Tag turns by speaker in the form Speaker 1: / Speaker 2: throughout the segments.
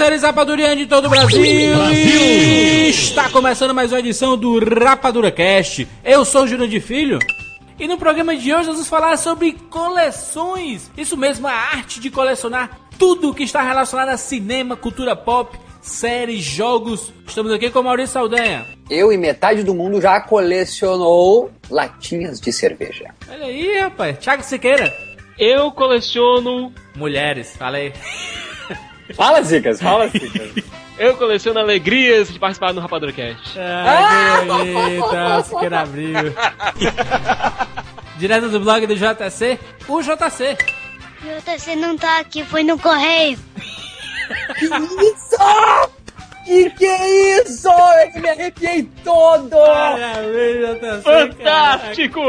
Speaker 1: Seres rapadurianos de todo o Brasil. E Está começando mais uma edição do Rapadura Cast. Eu sou o Jurandir Filho. E no programa de hoje nós vamos falar sobre coleções. Isso mesmo, a arte de colecionar tudo que está relacionado a cinema, cultura pop, séries, jogos. Estamos aqui com o Maurício Saldanha.
Speaker 2: Eu e metade do mundo já colecionou latinhas de cerveja.
Speaker 1: Olha aí, rapaz. Thiago Siqueira.
Speaker 3: Eu coleciono.
Speaker 1: Mulheres, falei.
Speaker 2: Fala, Zicas, fala, Zicas.
Speaker 3: Eu coleciono alegrias de participar no Rapadura Cast.
Speaker 1: Ah, que bonita, Siqueira abriu. Direto do blog do JC, o JC.
Speaker 4: O JC não tá aqui, foi no correio.
Speaker 2: que isso? Que que é isso? Eu que me arrepiei todo!
Speaker 1: Parabéns, JC.
Speaker 3: Fantástico!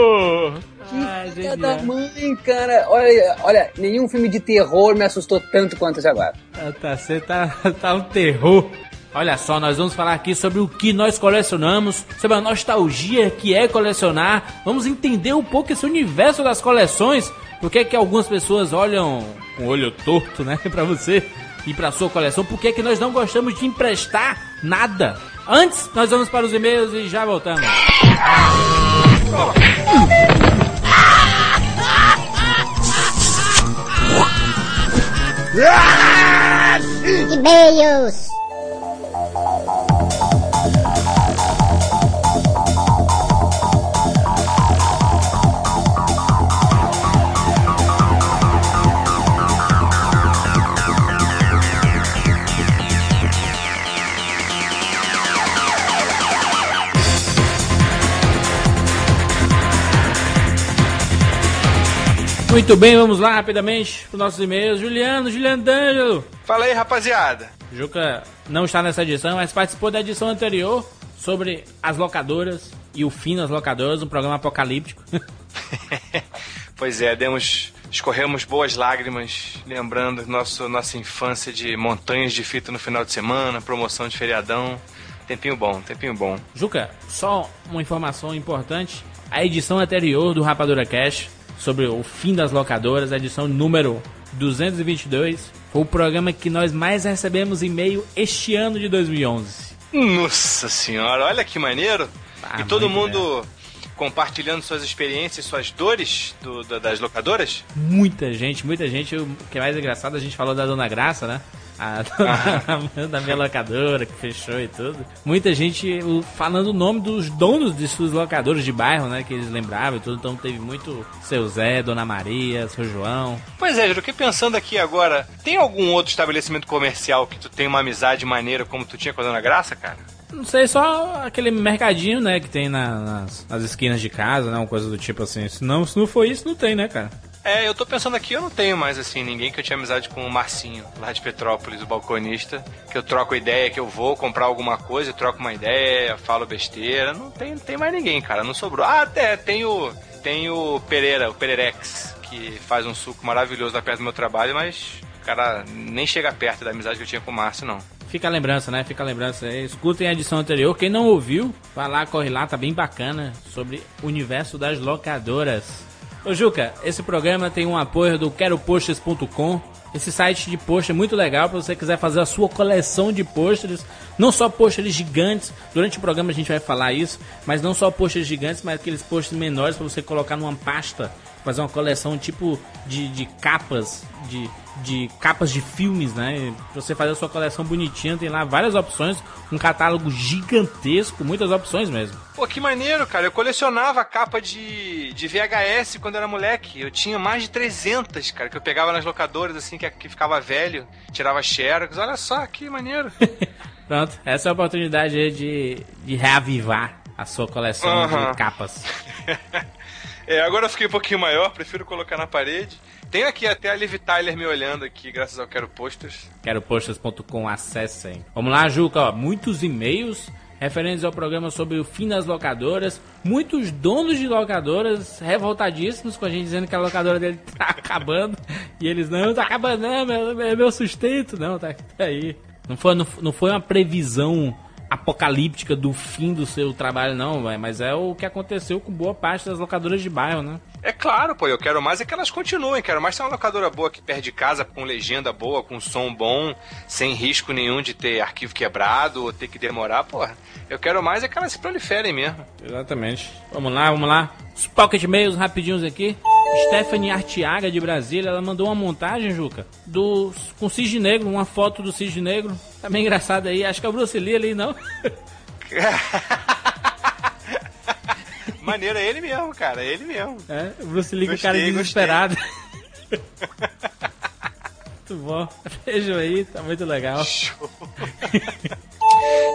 Speaker 2: Que filha da mãe, cara. Olha, olha, nenhum filme de terror me assustou tanto quanto esse agora.
Speaker 1: JC tá, tá um terror. Olha só, nós vamos falar aqui sobre o que nós colecionamos, sobre a nostalgia que é colecionar. Vamos entender um pouco esse universo das coleções. Por que é que algumas pessoas olham com o olho torto, né, pra você e pra sua coleção? Por que é que nós não gostamos de emprestar nada? Antes, nós vamos para os e-mails e já voltamos.
Speaker 4: E-mails.
Speaker 1: Muito bem, vamos lá rapidamente para os nossos e-mails. Juliano, Juliano D'Angelo.
Speaker 5: Fala aí, rapaziada.
Speaker 1: Juca não está nessa edição, mas participou da edição anterior sobre as locadoras e o fim das locadoras, um programa apocalíptico.
Speaker 5: pois é, demos, escorremos boas lágrimas, lembrando nosso, nossa infância de montanhas de fita no final de semana, promoção de feriadão. Tempinho bom, tempinho bom.
Speaker 1: Juca, só uma informação importante. A edição anterior do Rapadura Cash sobre o fim das locadoras, edição número 222, foi o programa que nós mais recebemos e-mail este ano de 2011.
Speaker 5: Nossa senhora, olha que maneiro!
Speaker 1: Ah,
Speaker 5: e todo mundo compartilhando suas experiências, suas dores do, da- das locadoras?
Speaker 1: Muita gente, muita gente. O que é mais engraçado, a gente falou da Dona Graça, né? A dona, da minha locadora que fechou e tudo. Muita gente o- falando o nome dos donos de suas locadoras de bairro, né? Que eles lembravam e tudo. Então teve muito seu Zé, Dona Maria, seu João.
Speaker 5: Pois é, eu fiquei pensando aqui agora, tem algum outro estabelecimento comercial que tu tem uma amizade maneira como tu tinha com a Dona Graça, cara?
Speaker 1: Não sei, só aquele mercadinho, né? Que tem na- nas, nas esquinas de casa, né? Uma coisa do tipo assim. Se não, se não for isso, não tem, né, cara?
Speaker 5: É, eu tô pensando aqui, eu não tenho mais, assim, ninguém que eu tinha amizade com o Marcinho, lá de Petrópolis, o balconista, que eu troco ideia, que eu vou comprar alguma coisa, eu troco uma ideia, falo besteira. Não tem, não tem mais ninguém, cara, não sobrou. Ah, até, tem o, tem o Pereira, o Pererex, que faz um suco maravilhoso lá perto do meu trabalho, mas, cara, nem chega perto da amizade que eu tinha com o Márcio, não.
Speaker 1: Fica a lembrança, né? Fica a lembrança. Escutem a edição anterior. Quem não ouviu, vai lá, corre lá, tá bem bacana. Sobre o universo das locadoras. Ô Juca, esse programa tem um apoio do queropostas.com. Esse site de pôster é muito legal para você quiser fazer a sua coleção de pôsteres. Não só pôsteres gigantes, durante o programa a gente vai falar isso, mas não só pôsteres gigantes, mas aqueles pôsteres menores para você colocar numa pasta, fazer uma coleção tipo de, de capas, de, de capas de filmes, né? Pra você fazer a sua coleção bonitinha, tem lá várias opções, um catálogo gigantesco, muitas opções mesmo.
Speaker 5: Pô, que maneiro, cara. Eu colecionava capa de, de VHS quando era moleque. Eu tinha mais de 300, cara, que eu pegava nas locadoras, assim, que, que ficava velho, tirava xerox. Olha só, que maneiro.
Speaker 1: Pronto, essa é a oportunidade aí de, de reavivar a sua coleção
Speaker 5: Aham.
Speaker 1: de capas.
Speaker 5: É, agora eu fiquei um pouquinho maior, prefiro colocar na parede. Tem aqui até a Liv Tyler me olhando aqui, graças ao Quero Posters.
Speaker 1: Queroposters.com, acessem. Vamos lá, Juca, ó, muitos e-mails. referentes ao programa sobre o fim das locadoras. Muitos donos de locadoras revoltadíssimos com a gente dizendo que a locadora dele tá acabando. E eles, não, tá acabando, não, meu, é meu sustento. Não, tá, tá aí. Não foi, não, não foi uma previsão apocalíptica do fim do seu trabalho, não, véio, mas é o que aconteceu com boa parte das locadoras de bairro, né?
Speaker 5: É claro, pô, eu quero mais é que elas continuem, quero mais ter uma locadora boa que perde casa com legenda boa, com som bom, sem risco nenhum de ter arquivo quebrado ou ter que demorar, porra. Eu quero mais é que elas se proliferem mesmo.
Speaker 1: Exatamente. Vamos lá, vamos lá. Os pocket mails rapidinhos aqui. Stephanie Artiaga de Brasília, ela mandou uma montagem, Juca, do com cisne negro, uma foto do cisne negro. Tá bem engraçado aí, acho que é o Bruce Lee ali, não?
Speaker 5: Maneiro, é ele mesmo, cara, é ele mesmo.
Speaker 1: É, o Bruce Lee com cara desesperado. muito bom. Vejam aí, tá muito legal. Show.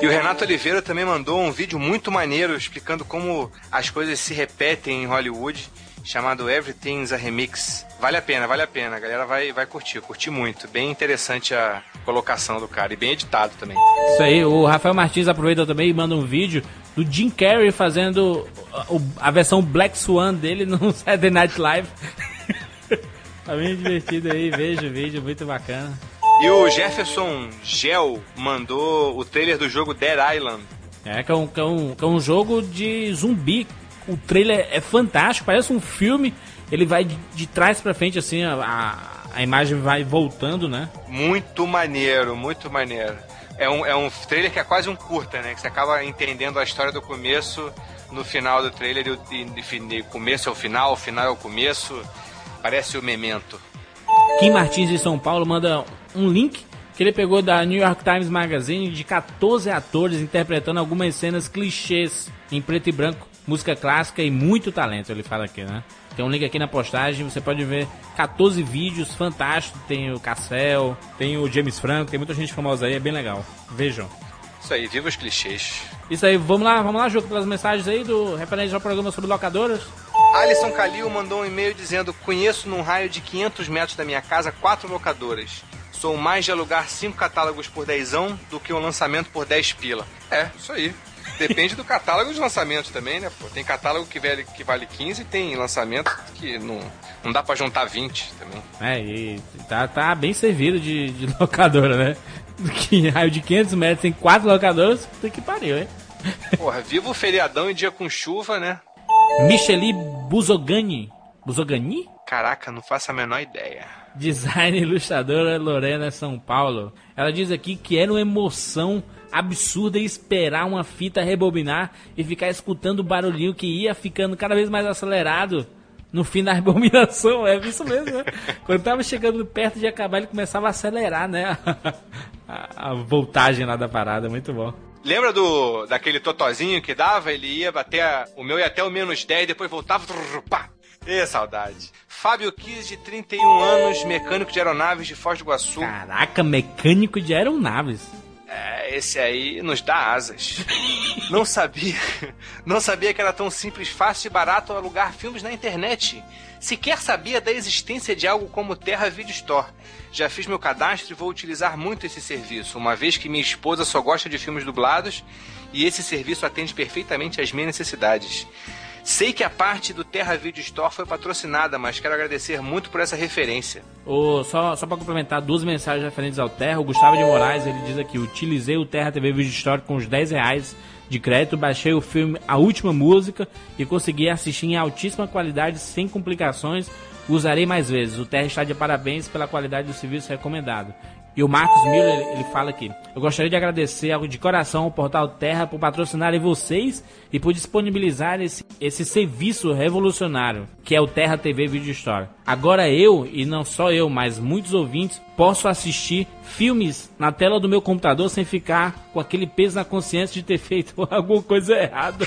Speaker 5: E o Renato Oliveira também mandou um vídeo muito maneiro explicando como as coisas se repetem em Hollywood chamado Everything's a Remix. Vale a pena, vale a pena. A galera vai, vai curtir, curtir muito. Bem interessante a colocação do cara e bem editado também.
Speaker 1: Isso aí, o Rafael Martins aproveita também e manda um vídeo do Jim Carrey fazendo a, a versão Black Swan dele no Saturday Night Live. tá bem divertido aí, veja o vídeo, muito bacana.
Speaker 5: E o Jefferson Gel mandou o trailer do jogo Dead Island.
Speaker 1: É, que é um, que é um, que é um jogo de zumbi o trailer é fantástico, parece um filme. Ele vai de, de trás para frente, assim, a, a imagem vai voltando, né?
Speaker 5: Muito maneiro, muito maneiro. É um, é um trailer que é quase um curta, né? Que você acaba entendendo a história do começo no final do trailer e o começo é o final, o final é o começo. Parece o memento.
Speaker 1: Kim Martins de São Paulo manda um link que ele pegou da New York Times Magazine de 14 atores interpretando algumas cenas clichês em preto e branco música clássica e muito talento, ele fala aqui, né? Tem um link aqui na postagem, você pode ver 14 vídeos fantásticos. Tem o Cassel, tem o James Franco, tem muita gente famosa aí, é bem legal. Vejam.
Speaker 5: Isso aí, viva os clichês.
Speaker 1: Isso aí, vamos lá, vamos lá, Juca, pelas mensagens aí do referente ao programa sobre locadoras.
Speaker 5: Alisson Calil mandou um e-mail dizendo: Conheço num raio de 500 metros da minha casa quatro locadoras. Sou mais de alugar cinco catálogos por dezão do que um lançamento por 10 pila. É, isso aí. Depende do catálogo de lançamento também, né, pô? Tem catálogo que vale, que vale 15 e tem lançamento que não, não dá pra juntar 20 também.
Speaker 1: É, e tá, tá bem servido de, de locadora, né? Que raio de 500 metros tem quatro locadoras, tem que pariu, hein?
Speaker 5: Porra, viva o feriadão e dia com chuva, né?
Speaker 1: Micheli Buzogani. Buzogani?
Speaker 5: Caraca, não faço a menor ideia.
Speaker 1: Design ilustradora Lorena São Paulo. Ela diz aqui que era uma emoção absurda esperar uma fita rebobinar e ficar escutando o barulhinho que ia ficando cada vez mais acelerado no fim da rebobinação. É isso mesmo, né? Quando tava chegando perto de acabar, ele começava a acelerar, né? A, a voltagem lá da parada, muito bom.
Speaker 5: Lembra do daquele totozinho que dava? Ele ia até. O meu ia até o menos 10, depois voltava. Trrr, pá! E saudade. Fábio Kiss, de 31 anos, mecânico de aeronaves de Foz do Iguaçu.
Speaker 1: Caraca, mecânico de aeronaves.
Speaker 5: É, esse aí nos dá asas. não sabia, não sabia que era tão simples, fácil e barato alugar filmes na internet. Sequer sabia da existência de algo como Terra Video Store. Já fiz meu cadastro e vou utilizar muito esse serviço, uma vez que minha esposa só gosta de filmes dublados e esse serviço atende perfeitamente às minhas necessidades. Sei que a parte do Terra Video Store foi patrocinada, mas quero agradecer muito por essa referência.
Speaker 1: Oh, só só para complementar, duas mensagens referentes ao Terra. O Gustavo de Moraes ele diz aqui: utilizei o Terra TV Video Store com os 10 reais de crédito, baixei o filme A Última Música e consegui assistir em altíssima qualidade, sem complicações. Usarei mais vezes. O Terra está de parabéns pela qualidade do serviço recomendado. E o Marcos Miller, ele, ele fala aqui: Eu gostaria de agradecer de coração ao Portal Terra por patrocinarem vocês e por disponibilizar esse, esse serviço revolucionário, que é o Terra TV Video Store. Agora eu, e não só eu, mas muitos ouvintes, posso assistir filmes na tela do meu computador sem ficar com aquele peso na consciência de ter feito alguma coisa errada.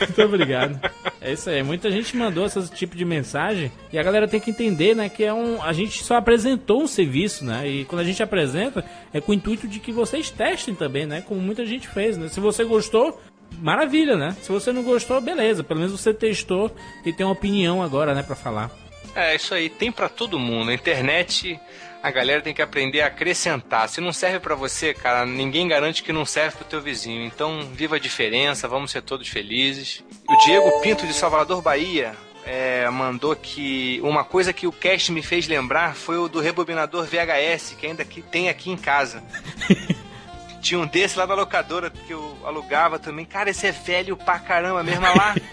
Speaker 1: Muito obrigado. É isso aí. Muita gente mandou esse tipo de mensagem e a galera tem que entender, né, que é um a gente só apresentou um serviço, né? E quando a gente apresenta é com o intuito de que vocês testem também, né? Como muita gente fez, né? Se você gostou, maravilha, né? Se você não gostou, beleza. Pelo menos você testou e tem uma opinião agora, né, para falar.
Speaker 5: É, isso aí, tem pra todo mundo. A internet, a galera tem que aprender a acrescentar. Se não serve pra você, cara, ninguém garante que não serve pro teu vizinho. Então, viva a diferença, vamos ser todos felizes. O Diego Pinto de Salvador, Bahia, é, mandou que uma coisa que o cast me fez lembrar foi o do rebobinador VHS, que ainda que tem aqui em casa. Tinha um desse lá na locadora que eu alugava também. Cara, esse é velho pra caramba mesmo lá.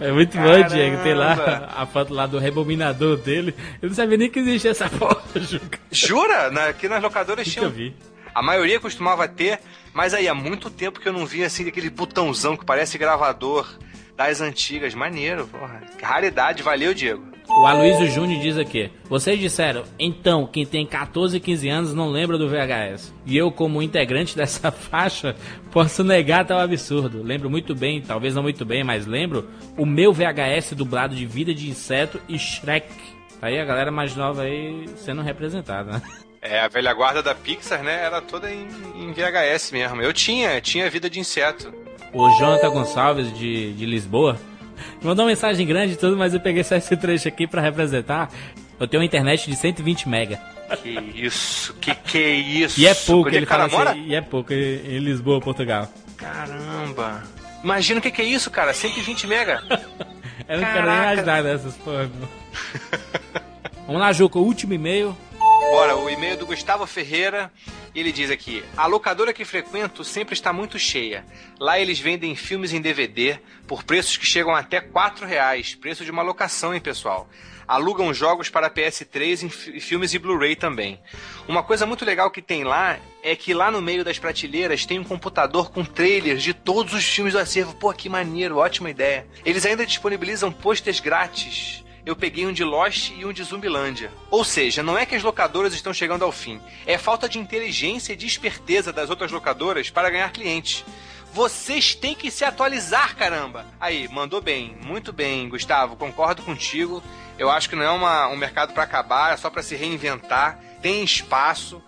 Speaker 1: É muito
Speaker 5: Caramba.
Speaker 1: bom, Diego. Tem lá a foto lá do rebobinador dele. Eu não sabia nem que existia essa foto, Juca.
Speaker 5: Jura? Na- aqui nas locadoras tinha.
Speaker 1: vi.
Speaker 5: A maioria costumava ter, mas aí há muito tempo que eu não vi assim aquele botãozão que parece gravador das antigas. Maneiro, porra. Raridade, valeu, Diego.
Speaker 1: O Aloysio Júnior diz aqui: Vocês disseram, então, quem tem 14 e 15 anos não lembra do VHS. E eu, como integrante dessa faixa, posso negar tal absurdo. Lembro muito bem, talvez não muito bem, mas lembro o meu VHS dublado de Vida de Inseto e Shrek. Aí a galera mais nova aí sendo representada, né?
Speaker 5: É, a velha guarda da Pixar, né? Era toda em, em VHS mesmo. Eu tinha, tinha vida de inseto.
Speaker 1: O Jonathan Gonçalves de, de Lisboa mandou uma mensagem grande e tudo, mas eu peguei só esse trecho aqui pra representar. Eu tenho uma internet de 120 mega.
Speaker 5: Que isso, que que é isso?
Speaker 1: E é pouco,
Speaker 5: Onde
Speaker 1: ele
Speaker 5: o cara
Speaker 1: fala
Speaker 5: mora?
Speaker 1: assim, e é pouco em Lisboa, Portugal.
Speaker 5: Caramba. Imagina o que que é isso, cara. 120 mega.
Speaker 1: Eu não quero nem
Speaker 5: Caraca.
Speaker 1: imaginar dessas porra. Vamos lá, Juca, o último e-mail.
Speaker 5: Bora, o e-mail do Gustavo Ferreira. Ele diz aqui: A locadora que frequento sempre está muito cheia. Lá eles vendem filmes em DVD por preços que chegam até 4 reais. Preço de uma locação, hein, pessoal? Alugam jogos para PS3 e fi- filmes e Blu-ray também. Uma coisa muito legal que tem lá é que lá no meio das prateleiras tem um computador com trailers de todos os filmes do acervo. Pô, que maneiro, ótima ideia. Eles ainda disponibilizam posters grátis eu peguei um de Lost e um de Zumbilândia. Ou seja, não é que as locadoras estão chegando ao fim, é falta de inteligência e de esperteza das outras locadoras para ganhar clientes. Vocês têm que se atualizar, caramba! Aí, mandou bem, muito bem, Gustavo, concordo contigo. Eu acho que não é uma- um mercado para acabar, é só para se reinventar. Tem espaço,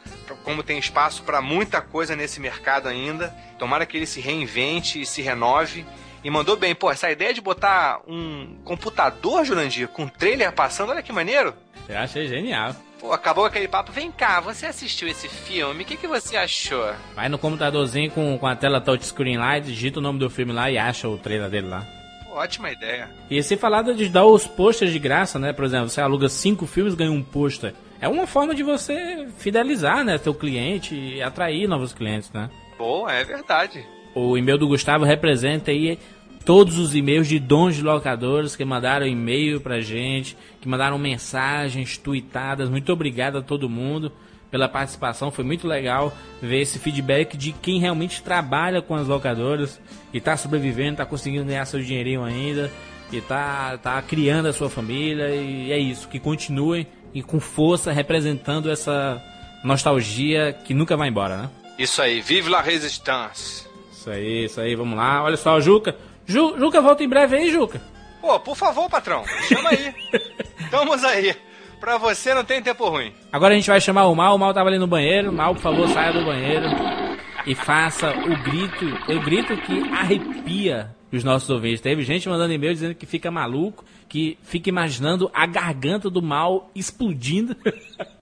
Speaker 5: como tem espaço para muita coisa nesse mercado ainda. Tomara que ele se reinvente e se renove. E mandou bem, pô, essa ideia de botar um computador, Jurandir, com trailer passando, olha que maneiro.
Speaker 1: Eu achei genial.
Speaker 5: Pô, acabou aquele papo. Vem cá, você assistiu esse filme? O que, que você achou?
Speaker 1: Vai no computadorzinho com, com a tela touchscreen lá, digita o nome do filme lá e acha o trailer dele lá.
Speaker 5: Ótima ideia.
Speaker 1: E se falar de dar os posters de graça, né? Por exemplo, você aluga cinco filmes ganha um pôster. É uma forma de você fidelizar, né, seu cliente e atrair novos clientes, né?
Speaker 5: Boa, é verdade.
Speaker 1: O e-mail do Gustavo representa aí todos os e-mails de dons de locadores que mandaram e-mail pra gente, que mandaram mensagens tweetadas. Muito obrigado a todo mundo pela participação. Foi muito legal ver esse feedback de quem realmente trabalha com as locadoras e tá sobrevivendo, tá conseguindo ganhar seu dinheirinho ainda e tá, tá criando a sua família. E é isso, que continuem e com força representando essa nostalgia que nunca vai embora, né?
Speaker 5: Isso aí, vive la resistance.
Speaker 1: Isso aí, isso aí, vamos lá. Olha só, o Juca. Ju, Juca volta em breve aí, Juca.
Speaker 5: Pô, por favor, patrão, chama aí. Estamos aí. Pra você não tem tempo ruim.
Speaker 1: Agora a gente vai chamar o Mal. O Mal tava ali no banheiro. Mal, por favor, saia do banheiro e faça o grito, o grito que arrepia os nossos ouvintes. Teve gente mandando e-mail dizendo que fica maluco, que fica imaginando a garganta do Mal explodindo.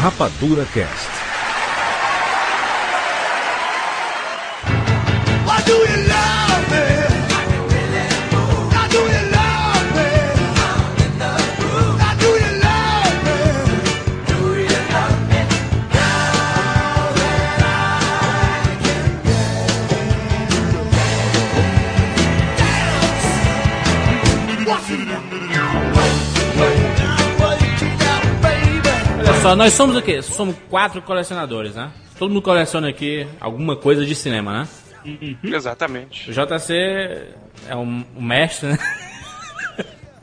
Speaker 6: Rapadura Cast.
Speaker 1: Olha só, nós somos o quê? Somos quatro colecionadores, né? Todo mundo coleciona aqui alguma coisa de cinema, né?
Speaker 5: Exatamente.
Speaker 1: O JC é um, um mestre, né?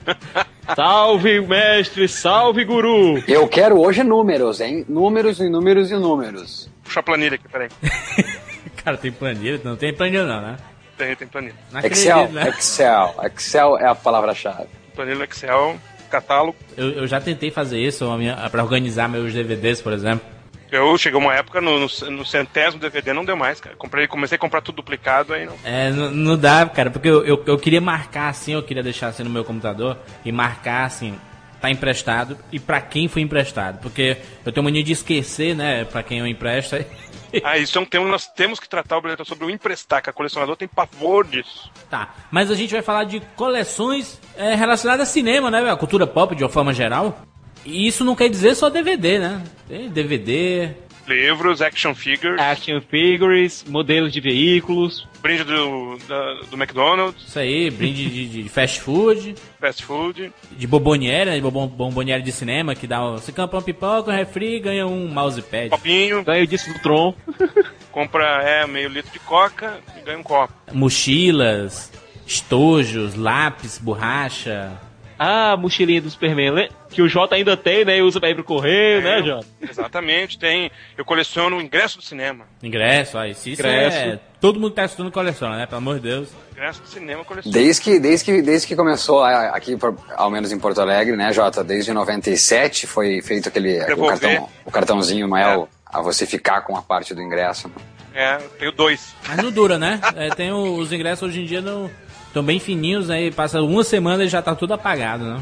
Speaker 3: Salve, mestre, salve, guru.
Speaker 2: Eu quero hoje números, hein? Números e números e números.
Speaker 5: Puxa a planilha aqui, peraí.
Speaker 1: Cara, tem planilha? Não tem planilha não, né?
Speaker 5: Tem, tem planilha.
Speaker 1: Não
Speaker 2: Excel,
Speaker 1: acredito, né?
Speaker 2: Excel. Excel é a palavra-chave.
Speaker 5: Planilha Excel, catálogo.
Speaker 1: Eu, eu já tentei fazer isso a minha- pra organizar meus DVDs, por exemplo.
Speaker 5: Eu chegou uma época no, no, no centésimo DVD, não deu mais, cara. Comprei, comecei a comprar tudo duplicado, aí não.
Speaker 1: É, não, não dá, cara, porque eu, eu, eu queria marcar assim, eu queria deixar assim no meu computador e marcar assim, tá emprestado e pra quem foi emprestado. Porque eu tenho mania de esquecer, né, pra quem eu empresto.
Speaker 5: Ah, isso é um tema que nós temos que tratar o Breta, sobre o emprestar, que a colecionador tem pavor disso.
Speaker 1: Tá, mas a gente vai falar de coleções é, relacionadas a cinema, né? A cultura pop de uma forma geral. E isso não quer dizer só DVD, né? Tem DVD.
Speaker 5: Livros, action figures,
Speaker 3: Action figures, modelos de veículos.
Speaker 5: brinde do, da- do McDonald's,
Speaker 1: Isso aí, brinde de, de fast food,
Speaker 5: fast food.
Speaker 1: de bomboniere, né? De bomboniere de cinema, que dá. um- Você compra uma pipoca, um refri ganha um mousepad.
Speaker 5: Copinho,
Speaker 3: Ganho disso do Tron.
Speaker 5: compra é, meio litro de coca e ganha um copo.
Speaker 1: Mochilas, estojos, lápis, borracha.
Speaker 3: Ah, mochilinha do Superman, né? Que o Jota ainda tem, né? E usa pra ir pro correio, né,
Speaker 5: Eu-
Speaker 3: Jota?
Speaker 5: Exatamente, tem. Eu coleciono o ingresso do cinema.
Speaker 1: Ingresso, aí, se isso
Speaker 3: Ingresso.
Speaker 1: é. Todo mundo que tá estudando coleciona, né? Pelo amor de Deus.
Speaker 5: Ingresso do cinema eu coleciono.
Speaker 2: Desde que, desde que, desde que começou aqui, por- ao menos em Porto Alegre, né, Jota? Desde 97 foi feito aquele o, cartão, o cartãozinho Noel a você ficar com a parte do ingresso. né?
Speaker 5: É, eu tenho dois.
Speaker 1: Mas não dura, né? É, tem o- os ingressos hoje em dia não. Estão bem fininhos, aí passa uma semana e já tá tudo apagado, né?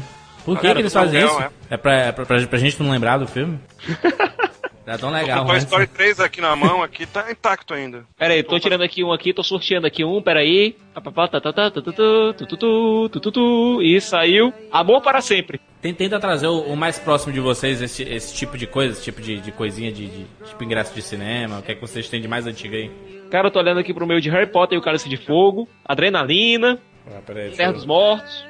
Speaker 1: Por que,
Speaker 5: Cara,
Speaker 1: que eles
Speaker 5: não
Speaker 1: fazem isso?
Speaker 5: é.
Speaker 1: É pra, é pra, pra, pra gente não lembrar do filme? Tá tão legal,
Speaker 5: o Toy
Speaker 1: né?
Speaker 5: Story 3 aqui na mão, aqui tá intacto ainda.
Speaker 3: Pera aí, tô tirando aqui um aqui, tô sorteando aqui um, pera aí. Tututú, tututú, E saiu. Amor para sempre.
Speaker 1: Tenta trazer o, o mais próximo de vocês esse, esse tipo de coisa, esse tipo de, de coisinha de, de- tipo ingresso de cinema. O que é que vocês têm de mais antigo aí?
Speaker 3: Cara, eu tô olhando aqui pro meio de Harry Potter e o Cálice de Fogo. Adrenalina.
Speaker 1: Ah, peraí,
Speaker 3: Terra
Speaker 1: eu-
Speaker 3: dos Mortos.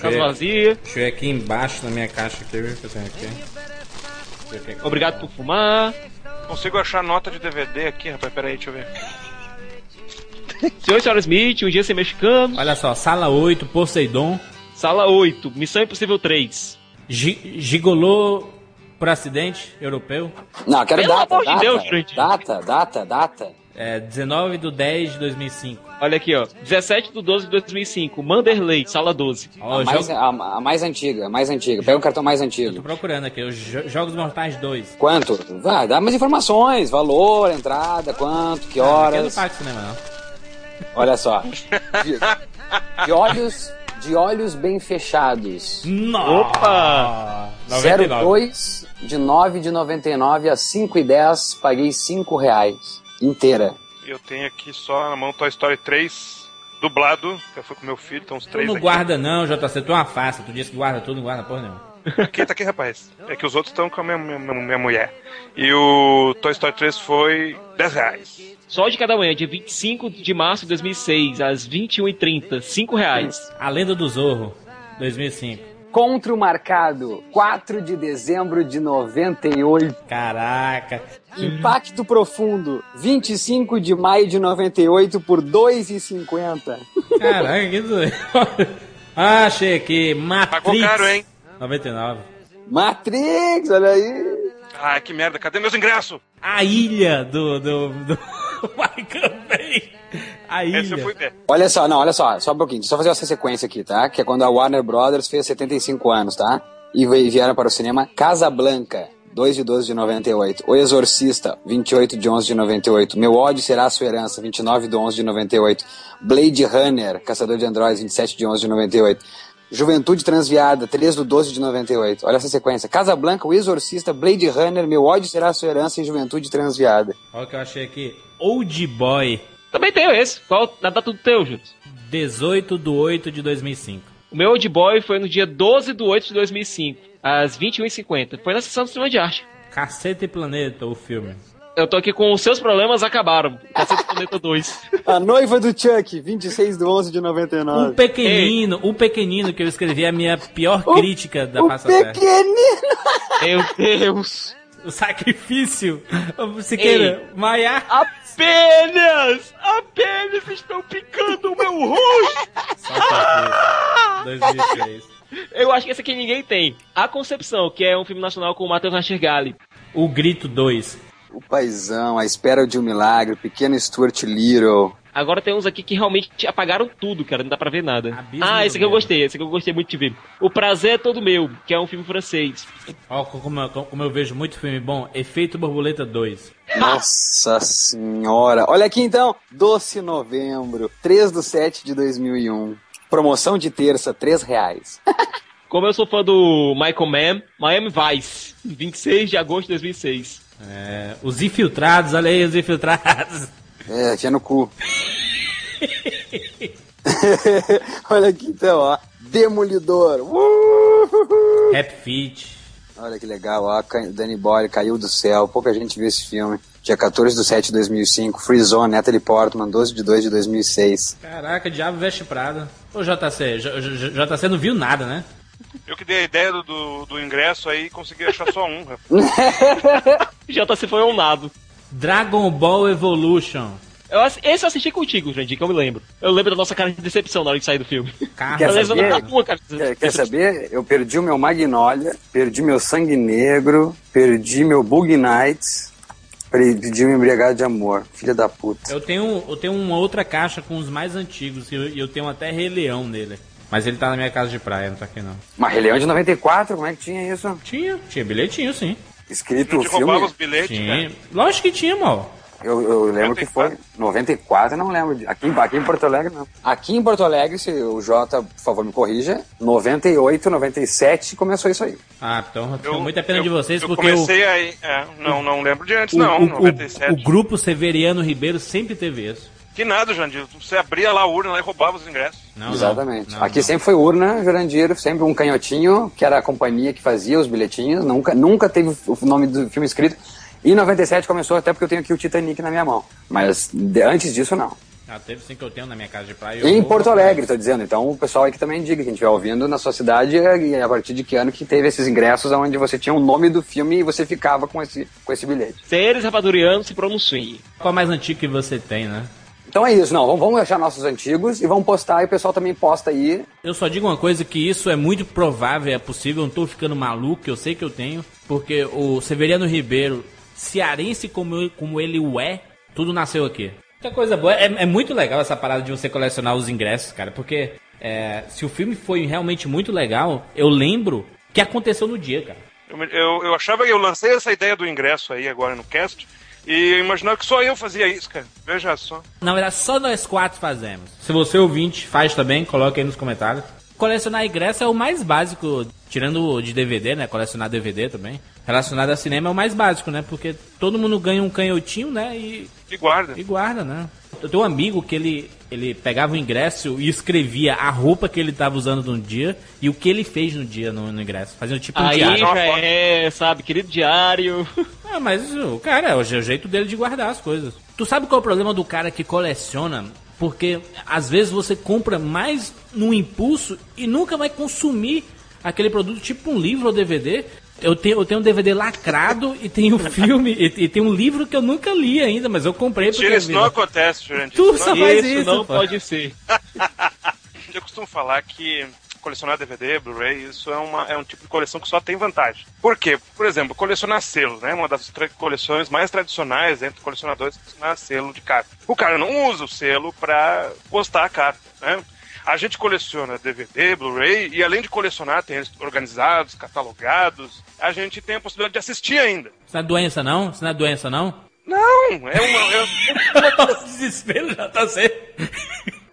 Speaker 3: Casa Vazia.
Speaker 1: Deixa eu ir aqui embaixo na minha caixa aqui, viu? Que eu tenho aqui. Eu ver
Speaker 3: Obrigado por fumar.
Speaker 5: Consigo achar nota de DVD aqui, rapaz. Pera aí, deixa eu ver.
Speaker 3: Senhor e Senhora Smith, Um Dia Sem Mexicano.
Speaker 1: Olha só, sala 8, Poseidon.
Speaker 3: Sala 8, Missão Impossível 3.
Speaker 1: Gi- Gigolô por acidente europeu.
Speaker 2: Não, quero
Speaker 3: Pelo
Speaker 2: data,
Speaker 3: amor de
Speaker 2: data,
Speaker 3: Deus, gente.
Speaker 2: data, data, data.
Speaker 1: É 19 de 10 de 2005.
Speaker 3: Olha aqui, ó. 17 de 12 de 2005. Manderley, sala 12.
Speaker 1: Ó,
Speaker 2: A
Speaker 1: eu
Speaker 2: mais,
Speaker 1: jogo-
Speaker 2: a, a mais antiga, a mais antiga. Pega o cartão mais
Speaker 1: Tô
Speaker 2: antigo.
Speaker 1: procurando aqui, os Jo- Jogos Mortais 2.
Speaker 2: Quanto? Vai, dá mais informações, valor, entrada, quanto, que
Speaker 1: Ah, aqui eu não
Speaker 2: horas.
Speaker 1: pago cinema, não.
Speaker 2: Olha só. De, de olhos, de olhos bem fechados.
Speaker 3: Opa!
Speaker 1: 99.
Speaker 2: 02 de 9 de 99 a 5 e 10, paguei 5 reais. Inteira.
Speaker 5: Eu tenho aqui só na mão Toy Story 3, dublado, que eu fui com meu filho, então os
Speaker 1: Tu
Speaker 5: três
Speaker 1: não
Speaker 5: aqui.
Speaker 1: guarda não, JC, tu é uma farsa. Tu disse que guarda tudo, não guarda porra nenhuma.
Speaker 5: Aqui, tá aqui, rapaz. É que os outros estão com a minha, minha, minha mulher. E o Toy Story 3 foi 10 reais.
Speaker 3: Só de cada manhã, dia 25 de março de 2006, às 21h30, 5 reais.
Speaker 1: A Lenda do Zorro, 2005.
Speaker 2: Encontro marcado 4 de dezembro de 98.
Speaker 1: Caraca.
Speaker 2: Impacto profundo 25 de maio de 98 por 2,50.
Speaker 1: Caraca, que doido. ah, achei aqui. Matrix.
Speaker 5: Pagou caro, hein?
Speaker 1: 99.
Speaker 2: Matrix, olha aí.
Speaker 5: Ai, que merda, cadê meus ingressos?
Speaker 1: A ilha do. do, do... Michael Bay. A ilha.
Speaker 2: Olha só, não, olha só, só um pouquinho. Deixa eu só fazer essa sequência aqui, tá? Que é quando a Warner Brothers fez 75 anos, tá? E vieram para o cinema Casablanca, 2 de 12 de 98. O Exorcista, 28 de 11 de 98. Meu ódio será a sua herança, 29 de 11 de 98. Blade Runner, Caçador de Androids, 27 de 11 de 98. Juventude Transviada, 3 do 12 de 98. Olha essa sequência. Casablanca, O Exorcista, Blade Runner, Meu ódio será a sua herança e Juventude Transviada.
Speaker 1: Olha o que eu achei aqui. Old Boy.
Speaker 3: Também tenho esse. Qual a data do teu, Júlio?
Speaker 1: 18 de 8 de 2005.
Speaker 3: O meu Old Boy foi no dia 12 de 8 de 2005, às 21h50. Foi na sessão do cinema de arte.
Speaker 1: Caceta e Planeta, o filme.
Speaker 3: Eu tô aqui com os seus problemas acabaram. Cacete Planeta 2.
Speaker 2: A Noiva do Chuck, 26 de 11 de 99.
Speaker 1: O pequenino, o pequenino que eu escrevi a minha pior crítica da
Speaker 2: o pequenino.
Speaker 3: Meu Deus!
Speaker 1: O sacrifício. Siqueira, Maia.
Speaker 3: Apenas! Apenas estão picando o meu rosto!
Speaker 1: 2006.
Speaker 3: Eu acho que esse aqui ninguém tem. A Concepção, que é um filme nacional com o Matheus Nastergalli.
Speaker 1: O Grito 2.
Speaker 2: O Paizão, A Espera de um Milagre, Pequeno Stuart Little.
Speaker 3: Agora tem uns aqui que realmente apagaram tudo, cara, não dá pra ver nada.
Speaker 1: Abismo
Speaker 3: ah, esse aqui eu gostei, esse aqui eu gostei muito de ver. O Prazer é Todo Meu, que é um filme francês.
Speaker 1: Ó, como, eu- como eu vejo muito filme bom, Efeito Borboleta 2.
Speaker 2: Nossa senhora. Olha aqui então, Doce Novembro, 3 do 7 de 2001. Promoção de terça, 3 reais.
Speaker 3: Como eu sou fã do Michael Mann, Miami Vice, 26 de agosto de 2006.
Speaker 1: É, os Infiltrados, olha aí os Infiltrados.
Speaker 2: É, tinha no cu. Olha aqui então, ó. Demolidor. Uh!
Speaker 1: Rap Fit.
Speaker 2: Olha que legal, ó. Danny Boyle caiu do céu. Pouca gente viu esse filme. Dia 14 de 7 de 2005. Free Zone, Natalie Portman, 12 de 2 de 2006.
Speaker 1: Caraca, Diabo Veste Prada. Ô JC, J- J- JC não viu nada, né?
Speaker 7: Eu que dei a ideia do, do, do ingresso aí consegui achar só um.
Speaker 3: JC foi um nado.
Speaker 1: Dragon Ball Evolution.
Speaker 3: Eu, esse eu assisti contigo, Jandir, que eu me lembro. Eu lembro da nossa cara de decepção na hora de sair do filme.
Speaker 2: Quer
Speaker 3: Eu lembro
Speaker 2: saber?
Speaker 3: da tua cara
Speaker 2: Quer, quer saber? Eu perdi o meu Magnolia, perdi meu Sangue Negro, perdi meu Bug Nights, perdi meu Embriagado de Amor. Filha da puta.
Speaker 1: Eu tenho, eu tenho uma outra caixa com os mais antigos e eu, e eu tenho até Rei Leão nele. Mas ele tá na minha casa de praia, não tá aqui não.
Speaker 2: Mas Rei Leão de 94, como é que tinha isso?
Speaker 1: Tinha, tinha bilhetinho sim.
Speaker 2: Escrito
Speaker 7: Não
Speaker 2: o
Speaker 7: te roubava
Speaker 2: filme?
Speaker 7: os bilhetes, cara.
Speaker 1: Lógico que tinha, mal.
Speaker 2: Eu, eu lembro que foi 94, eu não lembro. Aqui, aqui em Porto Alegre, não. Aqui em Porto Alegre, se o Jota, por favor, me corrija, 98, 97 começou isso aí.
Speaker 1: Ah, então eu muita pena de vocês
Speaker 7: eu
Speaker 1: porque o,
Speaker 7: comecei aí. É, não, não lembro de antes,
Speaker 1: o,
Speaker 7: não.
Speaker 1: o- o-
Speaker 7: 97.
Speaker 1: o grupo Severiano Ribeiro sempre teve isso.
Speaker 7: Que nada, Jandir. Você abria lá a urna lá e roubava os ingressos.
Speaker 1: Não,
Speaker 2: Exatamente.
Speaker 1: não,
Speaker 2: Aqui
Speaker 1: não.
Speaker 2: sempre foi urna, Jurandir, sempre um canhotinho, que era a companhia que fazia os bilhetinhos, nunca, nunca teve o nome do filme escrito. E em 97 começou até porque eu tenho aqui o Titanic na minha mão. Mas de- antes disso, não.
Speaker 1: Ah, teve sim que eu tenho na minha casa de praia.
Speaker 2: E em
Speaker 1: vou-
Speaker 2: Porto Alegre, tô dizendo. Então o pessoal aí que também diga, quem estiver ouvindo na sua cidade, e a partir de que ano que teve esses ingressos onde você tinha o nome do filme e você ficava com esse, com esse bilhete.
Speaker 3: Seres rapadurianos se pronunciem.
Speaker 1: Qual mais antigo que você tem, né?
Speaker 2: Então é isso, não. Vamos, vamos achar nossos antigos e vamos postar e o pessoal também posta aí.
Speaker 1: Eu só digo uma coisa que isso é muito provável, é possível, eu não tô ficando maluco, eu sei que eu tenho, porque o Severiano Ribeiro, cearense como, eu- como ele o é, tudo nasceu aqui. Muita coisa boa, é, é muito legal essa parada de você colecionar os ingressos, cara, porque é, se o filme foi realmente muito legal, eu lembro que aconteceu no dia, cara.
Speaker 7: Eu, eu, eu achava que eu lancei essa ideia do ingresso aí agora no cast. E eu imaginava que só eu fazia isso, cara. Veja só.
Speaker 1: Na verdade, só nós quatro fazemos. Se você ouvinte faz também, coloque aí nos comentários. Colecionar ingresso é o mais básico, tirando o de DVD, né? Colecionar DVD também. Relacionado a cinema é o mais básico, né? Porque todo mundo ganha um canhotinho, né? E,
Speaker 7: E guarda.
Speaker 1: e guarda, né? Eu tenho um amigo que ele, ele pegava o ingresso e escrevia a roupa que ele tava usando no dia e o que ele fez no dia no, no ingresso. Fazendo tipo um
Speaker 3: Aí
Speaker 1: diário.
Speaker 3: já é, sabe, querido diário.
Speaker 1: Ah, mas o cara, é o je- jeito dele de guardar as coisas. Tu sabe qual é o problema do cara que coleciona? Porque às vezes você compra mais no impulso e nunca vai consumir aquele produto, tipo um livro ou DVD. Eu tenho, eu tenho um DVD lacrado e tenho um filme, e, e tem um livro que eu nunca li ainda, mas eu comprei porque.
Speaker 7: Mentira, isso não acontece, gente.
Speaker 1: Tu só
Speaker 7: não-
Speaker 1: faz
Speaker 3: isso
Speaker 1: isso,
Speaker 3: não
Speaker 1: pô.
Speaker 3: pode ser.
Speaker 7: Eu costumo falar que colecionar DVD, Blu-ray, isso é, uma, é um tipo de coleção que só tem vantagem. Por quê? Por exemplo, colecionar selo, né? Uma das coleções mais tradicionais entre colecionadores é colecionar selo de carta. O cara não usa o selo para postar a carta, né? A gente coleciona DVD, Blu-ray, e além de colecionar, tem eles organizados, catalogados, a gente tem a possibilidade de assistir ainda.
Speaker 1: Isso não é doença, não? Isso não é doença, não?
Speaker 7: Não, é uma. é-
Speaker 1: Desespero já tá sendo.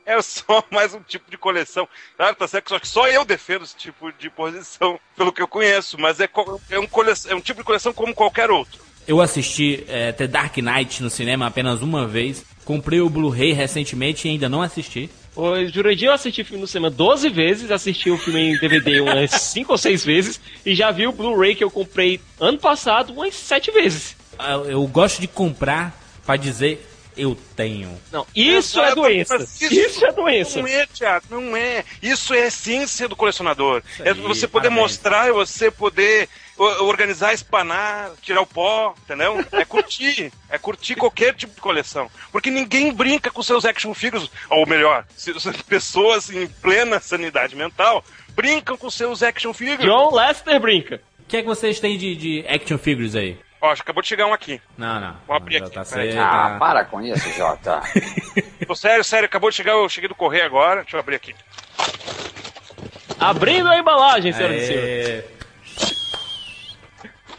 Speaker 7: É só mais um tipo de coleção. Claro, tá certo só que só eu defendo esse tipo de posição, pelo que eu conheço, mas é, é, um, é um tipo de coleção como qualquer outro.
Speaker 1: Eu assisti é, The Dark Knight no cinema apenas uma vez. Comprei o Blu-ray recentemente e ainda não assisti.
Speaker 3: Ô, Jurandir, eu assisti o filme no cinema 12 vezes, assisti o filme em DVD umas 5 ou 6 vezes, e já vi o Blu-ray que eu comprei ano passado umas 7 vezes.
Speaker 1: Eu, eu gosto de comprar pra dizer eu tenho.
Speaker 3: Não, isso é
Speaker 7: Exato,
Speaker 3: doença.
Speaker 7: mas
Speaker 3: Isso é doença.
Speaker 7: Não é, Thiago, não é. Isso é a essência do colecionador.
Speaker 1: Isso
Speaker 7: é
Speaker 1: aí,
Speaker 7: você poder
Speaker 1: parabéns.
Speaker 7: mostrar e você poder o- organizar, espanar, tirar o pó, entendeu? É curtir. é curtir qualquer tipo de coleção. Porque ninguém brinca com seus action figures, ou melhor, pessoas em plena sanidade mental brincam com seus action figures.
Speaker 3: John Lester brinca.
Speaker 1: O que é que vocês têm de, de action figures aí?
Speaker 7: Ó, acabou de chegar um aqui.
Speaker 1: Não, não.
Speaker 7: Vou abrir
Speaker 1: Já
Speaker 7: aqui,
Speaker 1: Tá certo.
Speaker 2: Ah, para com isso, Jota.
Speaker 7: Tô sério, sério, acabou de chegar, eu cheguei do correio agora. Deixa eu abrir aqui.
Speaker 3: Abrindo a embalagem, senhoras e senhores.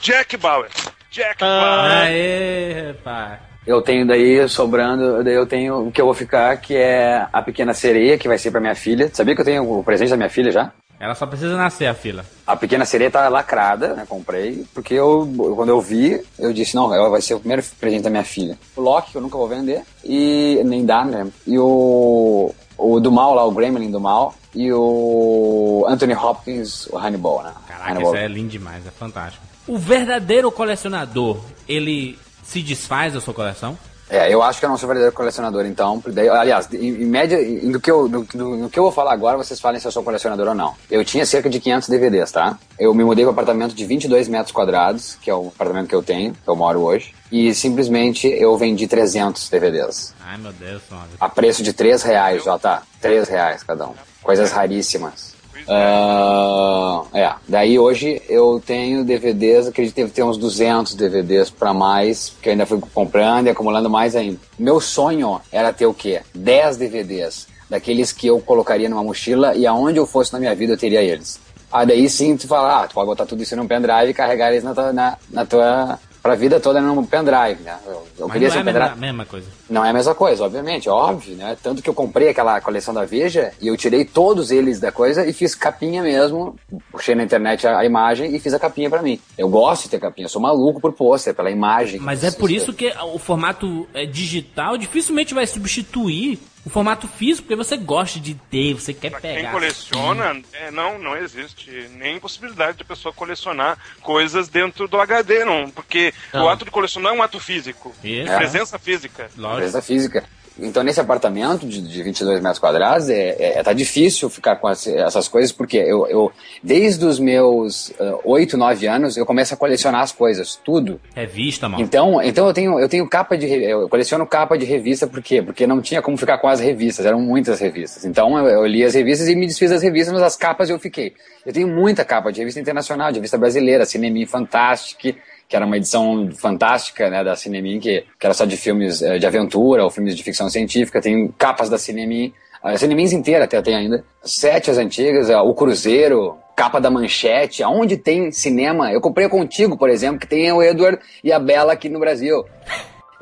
Speaker 7: Jack Bauer. Jack
Speaker 3: Ah.
Speaker 7: Bauer.
Speaker 1: aê, rapaz.
Speaker 2: Eu tenho daí sobrando, daí eu tenho o que eu vou ficar, que é a pequena sereia, que vai ser pra minha filha. Sabia que eu tenho o presente da minha filha já?
Speaker 1: Ela só precisa nascer, a fila.
Speaker 2: A pequena sereia tá lacrada, né? Comprei, porque eu, quando eu vi, eu disse, não, ela vai ser o primeiro presente da minha filha. O Loki, que eu nunca vou vender, e nem dá, né? E o, o do mal lá, o Gremlin do mal, e o Anthony Hopkins, o Hannibal, né?
Speaker 1: Caraca,
Speaker 2: Hannibal.
Speaker 1: isso é lindo demais, é fantástico. O verdadeiro colecionador, ele se desfaz da sua coleção?
Speaker 2: É, eu acho que eu não sou verdadeiro colecionador, então. Aliás, em, em média, do que, eu, do, do- no que eu vou falar agora, vocês falem se eu sou colecionador ou não. Eu tinha cerca de 500 DVDs, tá? Eu me mudei para um apartamento de 22 metros quadrados, que é o apartamento que eu tenho, que eu moro hoje, e simplesmente eu vendi 300 DVDs.
Speaker 1: Ai, meu Deus, mano.
Speaker 2: A preço de 3 reais, já tá? 3 reais cada um. Coisas raríssimas. Ah, é, daí hoje eu tenho DVDs, acredito que deve ter uns 200 DVDs pra mais, que eu ainda fui comprando e acumulando mais ainda. Meu sonho era ter o quê? 10 DVDs, daqueles que eu colocaria numa mochila e aonde eu fosse na minha vida eu teria eles. Ah, daí sim tu fala, ah, tu pode botar tudo isso num pendrive e carregar eles na tua, na, na tua pra vida toda num pendrive, né? Eu, eu queria
Speaker 1: não
Speaker 2: ser
Speaker 1: é
Speaker 2: um pendrive.
Speaker 1: a mesma coisa.
Speaker 2: Não é a mesma coisa, obviamente, óbvio, né? Tanto que eu comprei aquela coleção da Veja e eu tirei todos eles da coisa e fiz capinha mesmo. Puxei na internet a, a imagem e fiz a capinha pra mim. Eu gosto de ter capinha, eu sou maluco por pôster, pela imagem.
Speaker 1: Mas é por isso que o formato é, digital dificilmente vai substituir o formato físico, porque você gosta de ter, você quer
Speaker 7: Pra
Speaker 1: pegar.
Speaker 7: quem coleciona, é, não, não existe nem possibilidade de a pessoa colecionar coisas dentro do HD, não. Porque
Speaker 1: Não.
Speaker 7: o ato de colecionar é um ato físico.
Speaker 1: Isso.
Speaker 7: É presença física.
Speaker 1: Lógico.
Speaker 2: Empresa física. Então, nesse apartamento de, de 22 metros quadrados, é, é, tá difícil ficar com esse- essas coisas, porque eu, eu desde os meus uh, 8, 9 anos, eu começo a colecionar as coisas, tudo.
Speaker 1: Revista, mano.
Speaker 2: Então, então eu tenho eu tenho capa de eu coleciono capa de revista por quê? Porque não tinha como ficar com as revistas, eram muitas revistas. Então eu, eu li as revistas e me desfiz das revistas, mas as capas eu fiquei. Eu tenho muita capa de revista internacional, de revista brasileira, Cinemin Fantastic, que era uma edição fantástica, né, da Cinemin, que, que era só de filmes eh, de aventura ou filmes de ficção científica. Tenho capas da Cinemin, a Cinemins inteira até tem ainda. Sete as antigas, eh, o Cruzeiro, capa da Manchete, aonde tem cinema. Eu comprei contigo, por exemplo, que tem o Edward e a Bela aqui no Brasil.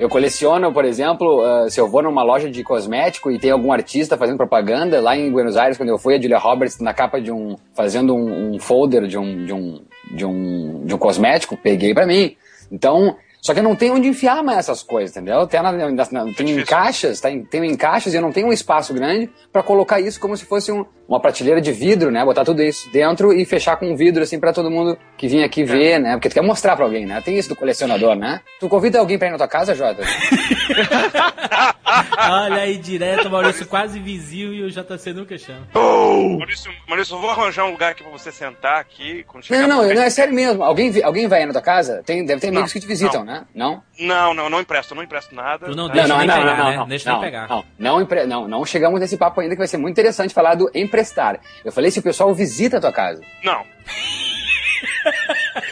Speaker 2: Eu coleciono, por exemplo, ah, se eu vou numa loja de cosmético e tem algum artista fazendo propaganda, lá em Buenos Aires, quando eu fui, a Julia Roberts na capa de um. fazendo um, um folder de um, de, um, de, um, de um cosmético, peguei pra mim. Então. Só que eu não tenho onde enfiar mais essas coisas, entendeu? Tem, na, na, na- tem em caixas, tá em, tem em caixas e eu não tenho um espaço grande pra colocar isso como se fosse um- uma prateleira de vidro, né? Botar tudo isso dentro e fechar com um vidro assim pra todo mundo que vinha aqui ver, né? Porque tu quer mostrar pra alguém, né? Tem isso do colecionador, né? Tu convida alguém pra ir na tua casa, Jota?
Speaker 1: Olha aí direto, Maurício quase vizinho e o JC nunca chama.
Speaker 7: Maurício, Maurício, eu vou arranjar um lugar aqui pra você sentar aqui.
Speaker 2: Não, não, não, é sério mesmo. Alguém, alguém vai aí na tua casa? Tem, deve ter amigos
Speaker 7: Não,
Speaker 2: que te visitam,
Speaker 7: não.
Speaker 2: né? Não?
Speaker 7: Não, não, não empresto, não empresto nada.
Speaker 1: Tu não
Speaker 7: tá?
Speaker 1: Deixa
Speaker 2: não,
Speaker 1: nem
Speaker 2: não,
Speaker 1: pegar,
Speaker 2: não,
Speaker 1: né?
Speaker 2: não,
Speaker 1: Deixa
Speaker 2: não,
Speaker 1: nem pegar.
Speaker 2: Não, não, empre- não, não chegamos nesse papo ainda que vai ser muito interessante falar do emprestar. Eu falei se o pessoal visita a tua casa.
Speaker 7: Não.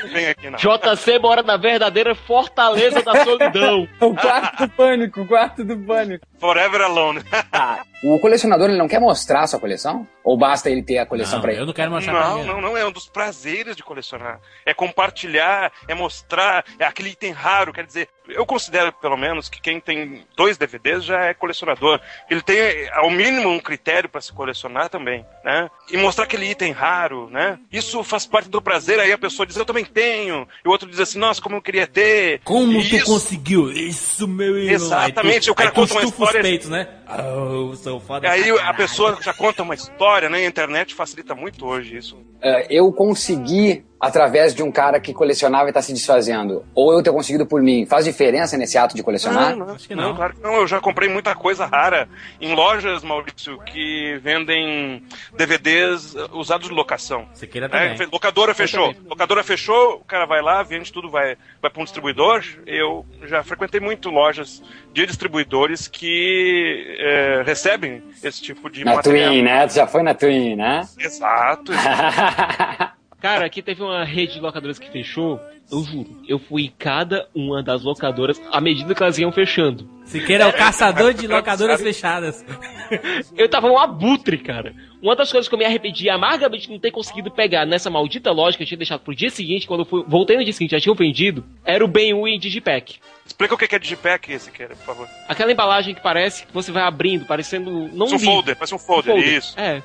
Speaker 7: Vem aqui, não.
Speaker 3: JC mora na verdadeira fortaleza da solidão.
Speaker 2: O quarto do pânico, o quarto do pânico.
Speaker 7: Forever Alone.
Speaker 2: Tá. O colecionador ele não quer mostrar a sua coleção? Ou basta ele ter a coleção
Speaker 1: Não,
Speaker 2: pra ele?
Speaker 1: eu não quero mostrar pra
Speaker 7: Não, não, não. É um dos prazeres de colecionar. É compartilhar, é mostrar, é aquele item raro. Quer dizer, eu considero, pelo menos, que quem tem dois DVDs já é colecionador. Ele tem, ao mínimo, um critério para se colecionar também, né? E mostrar aquele item raro, né? Isso faz parte do prazer. Aí a pessoa diz, eu também tenho. E o outro diz assim, nossa, como eu queria ter.
Speaker 1: Como
Speaker 7: E
Speaker 1: tu
Speaker 7: isso-
Speaker 1: conseguiu? Isso, meu irmão.
Speaker 7: Exatamente,
Speaker 1: Aí tu,
Speaker 7: o cara
Speaker 1: aí tu
Speaker 7: conta uma história-
Speaker 1: os peitos, né? Oh, sou foda
Speaker 7: Aí
Speaker 1: pra
Speaker 7: a pessoa já conta uma história, né? A internet facilita muito hoje isso.
Speaker 2: eh, eu consegui através de um cara que colecionava e está se desfazendo, ou eu ter conseguido por mim, faz diferença nesse ato de colecionar?
Speaker 7: Não, não,
Speaker 1: Acho que
Speaker 7: não,
Speaker 1: não.
Speaker 7: claro que não. Eu já comprei muita coisa rara em lojas, Maurício, que vendem DVDs usados de locação.
Speaker 1: Você queira
Speaker 7: É,
Speaker 1: também.
Speaker 7: locadora fechou.
Speaker 3: também.
Speaker 7: Locadora fechou, o cara vai lá, vende tudo, vai, vai para um distribuidor. Eu já frequentei muito lojas de distribuidores que é, recebem esse tipo de
Speaker 2: Na
Speaker 7: material.
Speaker 2: Twin, né? Tu já foi na Twin, né?
Speaker 7: Exato.
Speaker 3: Cara, aqui teve uma rede de locadoras que fechou. Eu juro, eu fui em cada uma das locadoras à medida que elas iam fechando.
Speaker 1: Siqueira é o caçador de locadoras fechadas.
Speaker 3: Eu tava um abutre, cara. Uma das coisas que eu me arrependi amargamente de não ter conseguido pegar nessa maldita loja que eu tinha deixado pro dia seguinte, quando eu fui, voltei no dia seguinte já tinham vendido, era o Ben em Digipack.
Speaker 7: Explica o que é Digipack cara, por favor.
Speaker 3: Aquela embalagem que parece que você vai abrindo, parecendo. Não
Speaker 7: Parece um
Speaker 3: livro,
Speaker 7: folder, parece um folder, isso.
Speaker 3: É.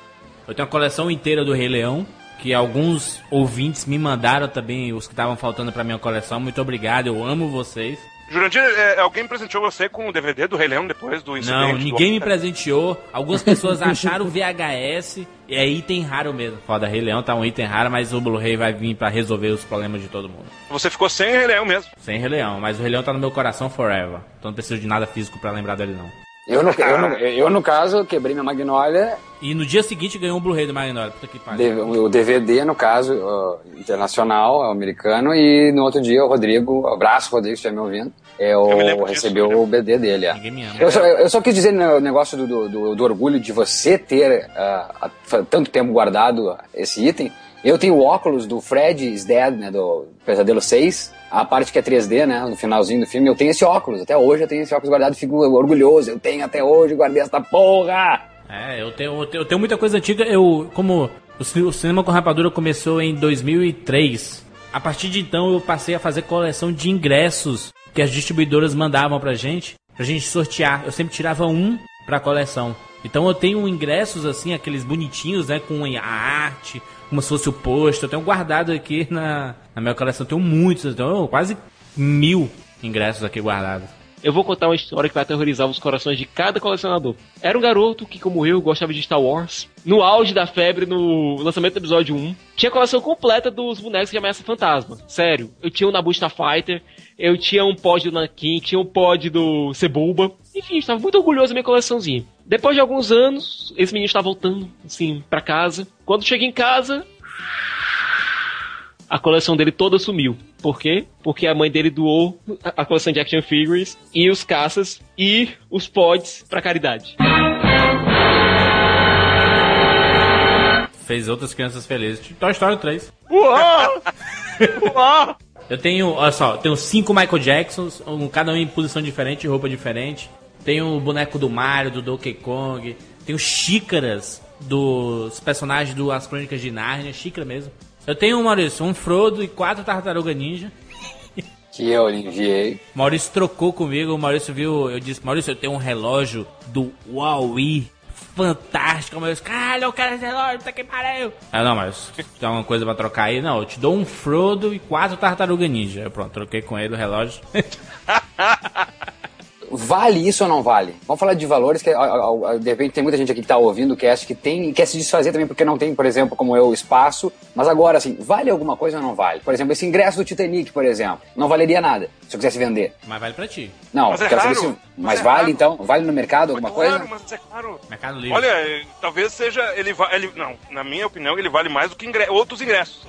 Speaker 1: Eu tenho uma coleção inteira do Rei Leão, que alguns ouvintes me mandaram também, os que estavam faltando pra minha coleção. Muito obrigado, eu amo vocês.
Speaker 7: Jurandir, é, alguém presenteou você com o DVD do Rei Leão depois do incidente?
Speaker 1: Não,
Speaker 7: do
Speaker 1: ninguém me presenteou. Algumas pessoas acharam VHS e é item raro mesmo. Foda, Rei Leão tá um item raro, mas o Blu-ray vai vir pra resolver os problemas de todo mundo.
Speaker 7: Você ficou sem Rei Leão mesmo.
Speaker 1: Sem Rei Leão, mas o Rei Leão tá no meu coração forever. Então não preciso de nada físico pra lembrar dele não.
Speaker 2: Eu no, eu, no, eu, no caso, quebrei minha Magnólia,
Speaker 1: E no dia seguinte ganhou um Blu-ray do Magnolia. Puta que pariu.
Speaker 2: O DVD, no caso, internacional, americano, e no outro dia o Rodrigo, abraço Rodrigo, se estiver me ouvindo, eu,
Speaker 7: Eu disso,
Speaker 2: recebeu
Speaker 7: eu
Speaker 2: o BD dele. é.
Speaker 1: Ninguém me ama.
Speaker 2: Eu só, eu só quis dizer no negócio do, do, do- orgulho de você ter há fa- tanto tempo guardado esse item. Eu tenho o óculos do Fred is Dead, né, do Pesadelo 6, a parte que é 3D, né, no finalzinho do filme. Eu tenho esse óculos, até hoje eu tenho esse óculos guardado, fico orgulhoso. Eu tenho até hoje, guardei essa porra!
Speaker 1: É, eu tenho, eu tenho, muita coisa antiga. Eu, como o cinema com rapadura começou em 2003, a partir de então eu passei a fazer coleção de ingressos que as distribuidoras mandavam pra gente, pra gente sortear. Eu sempre tirava um pra coleção. Então eu tenho ingressos assim, aqueles bonitinhos, né, com a arte, como se fosse o posto. Eu tenho guardado aqui na, na minha coleção. Eu tenho muitos, eu tenho quase mil ingressos aqui guardados.
Speaker 3: Eu vou contar uma história que vai aterrorizar os corações de cada colecionador. Era um garoto que, como eu, gostava de Star Wars. No auge da febre, no lançamento do episódio 1, tinha a coleção completa dos bonecos de Ameaça Fantasma. Sério, eu tinha um Nabu Starfighter, eu tinha um pod do Nankin, tinha um pod do Sebulba. Enfim, estava muito orgulhoso da minha coleçãozinha. Depois de alguns anos, esse menino está voltando, assim, pra casa. Quando cheguei em casa, a coleção dele toda sumiu. Por quê? Porque a mãe dele doou a coleção de action figures e os caças e os pods pra caridade.
Speaker 1: Fez outras crianças felizes. Toy Story 3.
Speaker 3: Uau! Uau!
Speaker 1: Eu tenho, olha só, tenho cinco Michael Jacksons, um, cada um em posição diferente, roupa diferente. Tenho o boneco do Mario, do Donkey Kong. Tenho xícaras dos personagens do As Crônicas de Nárnia, xícara mesmo. Eu tenho, Maurício, um Frodo e quatro Tartaruga Ninja.
Speaker 2: Que eu lhe enviei.
Speaker 1: Maurício trocou comigo, o Maurício viu, eu disse, Maurício, eu tenho um relógio do Huawei. Fantástico, Maurício. Caralho, eu quero esse relógio, puta que pariu. Ah, não, mas tem alguma coisa pra trocar aí? Não, eu te dou um Frodo e quatro Tartaruga Ninja. Eu, pronto, troquei com ele o relógio.
Speaker 2: Vale isso ou não vale? Vamos falar de valores, que de repente tem muita gente aqui que tá ouvindo o cast que tem e quer se desfazer também porque não tem, por exemplo, como eu, espaço. Mas agora, assim, vale alguma coisa ou não vale? Por exemplo, esse ingresso do Titanic, por exemplo, não valeria nada se eu quisesse vender.
Speaker 1: Mas vale pra ti.
Speaker 2: Não,
Speaker 7: Mas é
Speaker 2: quero saber se.
Speaker 7: Mas
Speaker 2: Mas
Speaker 7: é
Speaker 2: vale
Speaker 7: raro.
Speaker 2: então? Vale no mercado alguma
Speaker 7: Claro,
Speaker 2: coisa?
Speaker 7: mas é claro.
Speaker 1: Mercado Livre.
Speaker 7: Olha, eh, talvez seja. Ele, va- ele Não, na minha opinião, ele vale mais do que ingre- outros ingressos.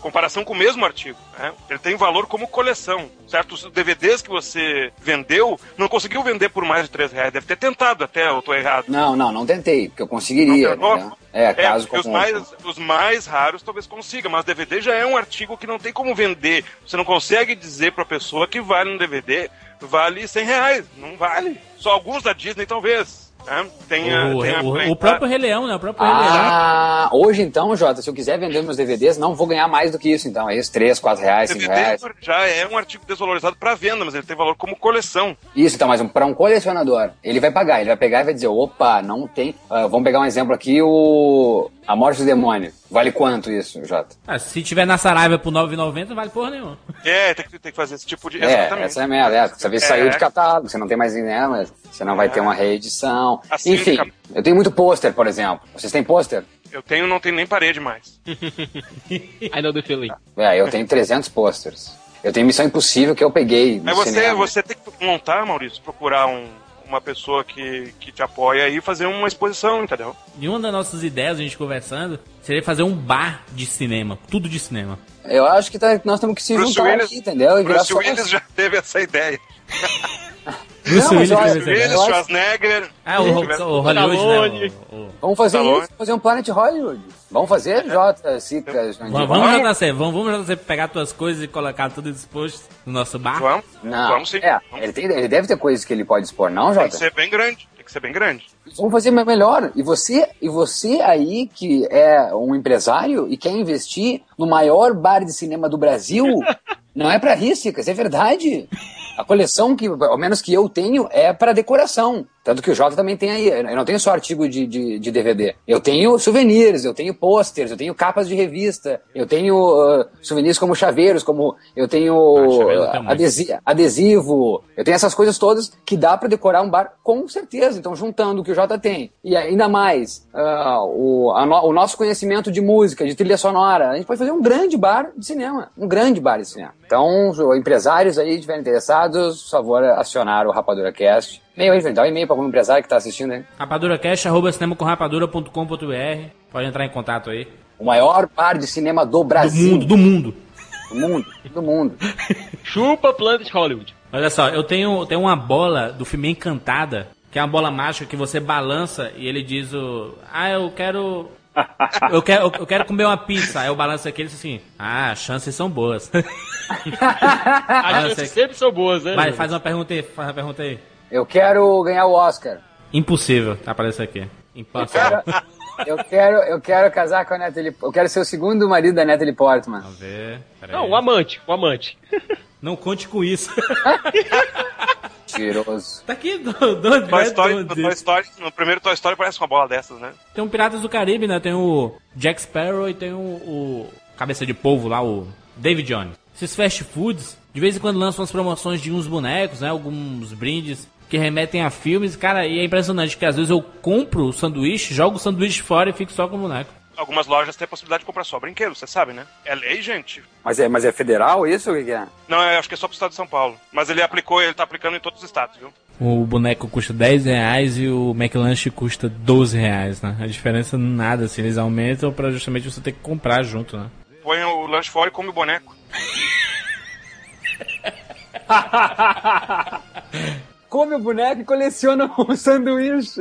Speaker 7: Comparação com o mesmo artigo. né? Ele tem valor como coleção. Certos DVDs que você vendeu, não conseguiu vender por mais de 3 reais. Deve ter tentado até, eu tô errado.
Speaker 2: Não, não, não tentei, porque eu conseguiria. Né? É, caso
Speaker 7: porque os
Speaker 2: como.
Speaker 7: mais, os mais raros talvez consiga, mas DVD já é um artigo que não tem como vender. Você não consegue dizer pra pessoa que vale um DVD, vale 100 reais. Não vale. Só alguns da Disney, talvez. Né? Tem a-
Speaker 1: O,
Speaker 7: tem a-
Speaker 1: o- o próprio Rei Leão, né? O próprio Rei Leão.
Speaker 2: Ah, hoje então, Jota, se eu quiser vender meus DVDs, não vou ganhar mais do que isso, então. É isso, 3, 4 reais, 5
Speaker 7: DVD
Speaker 2: reais.
Speaker 7: já é um artigo desvalorizado para venda, mas ele tem valor como coleção.
Speaker 2: Isso, então, mas um, para um colecionador, ele vai pagar, ele vai pegar e vai dizer, opa, não tem. ah, vamos pegar um exemplo aqui, o. A Morte do Demônio. Vale quanto isso, Jota?
Speaker 1: Ah, se tiver na Saraiva por 9,90, não vale porra nenhuma.
Speaker 7: É, tem que, tem que fazer esse tipo de.
Speaker 2: É,
Speaker 7: Exatamente.
Speaker 2: essa é a merda, é. Dessa vez
Speaker 7: É.
Speaker 2: saiu de catálogo, você não tem mais né, mas você não vai ter uma reedição.
Speaker 7: Assim
Speaker 2: Enfim,
Speaker 7: fica-
Speaker 2: eu tenho muito pôster, por exemplo. Vocês têm pôster?
Speaker 7: Eu tenho, não tenho nem parede mais.
Speaker 3: I know the feeling.
Speaker 2: É, eu tenho 300 posters. Eu tenho Missão Impossível que eu peguei
Speaker 7: Aí você,
Speaker 2: cinema.
Speaker 7: você tem que montar, Maurício, procurar um- uma pessoa que, que te apoia e fazer uma exposição, entendeu?
Speaker 1: E uma das nossas ideias, a gente conversando, seria fazer um bar de cinema. Tudo de cinema.
Speaker 2: Eu acho que tá- nós temos que se
Speaker 7: Bruce
Speaker 2: juntar
Speaker 7: Willis-
Speaker 2: aqui, entendeu? E
Speaker 7: Bruce. Willis já teve essa ideia.
Speaker 1: Bruce Willis
Speaker 7: Willis, Schwarzenegger.
Speaker 1: Ah, o,
Speaker 7: tiver-
Speaker 1: o Hollywood,
Speaker 3: Stallone.
Speaker 1: né? O- o-
Speaker 2: Vamos fazer
Speaker 7: Stallone.
Speaker 2: isso, fazer um Planet Hollywood. Vamos fazer, Jota, Sica, Jandir.
Speaker 1: Vamos, vamos, JC, vamos, vamos JC, pegar tuas coisas e colocar tudo disposto no nosso bar.
Speaker 7: Vamos?
Speaker 2: Não,
Speaker 7: Vamos sim.
Speaker 2: é,
Speaker 7: Vamos.
Speaker 2: ele, tem- ele deve ter coisas que ele pode expor, não,
Speaker 7: Tem
Speaker 2: Jota?
Speaker 7: que ser bem grande. Tem que ser bem grande.
Speaker 2: Vamos fazer me- melhor. E você, e você aí que é um empresário e quer investir no maior bar de cinema do Brasil, não é pra rísticas, é verdade. A coleção que, ao menos que eu tenho, é para decoração. Tanto que o Jota também tem aí. Eu não tenho só artigo de, de, de DVD. Eu tenho souvenirs, eu tenho posters, eu tenho capas de revista, eu tenho uh, souvenirs como chaveiros, como eu tenho
Speaker 1: Ah, chaveiro tem
Speaker 2: uh,
Speaker 1: muito.
Speaker 2: adesi- adesivo, eu tenho essas coisas todas que dá pra decorar um bar com certeza. Então, juntando o que o Jota tem e ainda mais ah, o, no- o nosso conhecimento de música, de trilha sonora, a gente pode fazer um grande bar de cinema. Um grande bar de cinema. Então, os empresários aí estiverem interessados, por favor, acionar o Rapadura Cast. E-mail aí, dá um e-mail para algum empresário que tá assistindo aí.
Speaker 1: Rapaduracast, arroba cinemacomrapadura.com.br. Pode entrar em contato aí.
Speaker 2: O maior bar de cinema do
Speaker 1: Do
Speaker 2: Brasil.
Speaker 1: mundo, do mundo.
Speaker 2: Do mundo. Do mundo.
Speaker 3: Chupa Planet Hollywood.
Speaker 1: Olha só, eu tenho, tenho uma bola do filme Encantada, que é uma bola mágica que você balança e ele diz o. Ah, eu quero. Eu quero, eu quero comer uma pizza. Aí eu balanço aqui e ele diz assim: Ah, as chances são boas.
Speaker 3: As chances sempre são boas, né?
Speaker 1: Vai, faz uma pergunta aí, faz uma pergunta aí.
Speaker 2: Eu quero ganhar o Oscar.
Speaker 1: Impossível, tá aparecendo aqui. Impossível.
Speaker 2: Eu quero, eu quero casar com a Natalie. Eu quero ser o segundo marido da Natalie Portman.
Speaker 1: Vamos ver. Pera
Speaker 3: Não,
Speaker 1: aí.
Speaker 3: o amante, o amante.
Speaker 1: Não conte com isso.
Speaker 2: Mentiroso.
Speaker 1: tá aqui do, do,
Speaker 7: Toy Story,
Speaker 1: do-
Speaker 7: no, Toy Story, no primeiro Toy Story parece uma bola dessas, né?
Speaker 1: Tem um Piratas do Caribe, né? Tem o Jack Sparrow e tem o, o Cabeça de Polvo lá, o David Jones. Esses fast foods, de vez em quando lançam as promoções de uns bonecos, né? Alguns brindes que remetem a filmes. Cara, e é impressionante que às vezes eu compro o sanduíche, jogo o sanduíche fora e fico só com o boneco.
Speaker 7: Algumas lojas têm a possibilidade de comprar só brinquedo, você sabe, né? É lei, gente.
Speaker 2: Mas é, mas é federal isso? O que, é?
Speaker 7: Não, eu acho que é só pro estado de São Paulo. Mas ele aplicou, ele tá aplicando em todos os estados, viu?
Speaker 1: O boneco custa 10 reais e o McLanche custa 12 reais, né? A diferença nada, assim, eles aumentam pra justamente você ter que comprar junto, né?
Speaker 7: Põe o lanche fora e come o boneco.
Speaker 2: Come o boneco e coleciona o sanduíche.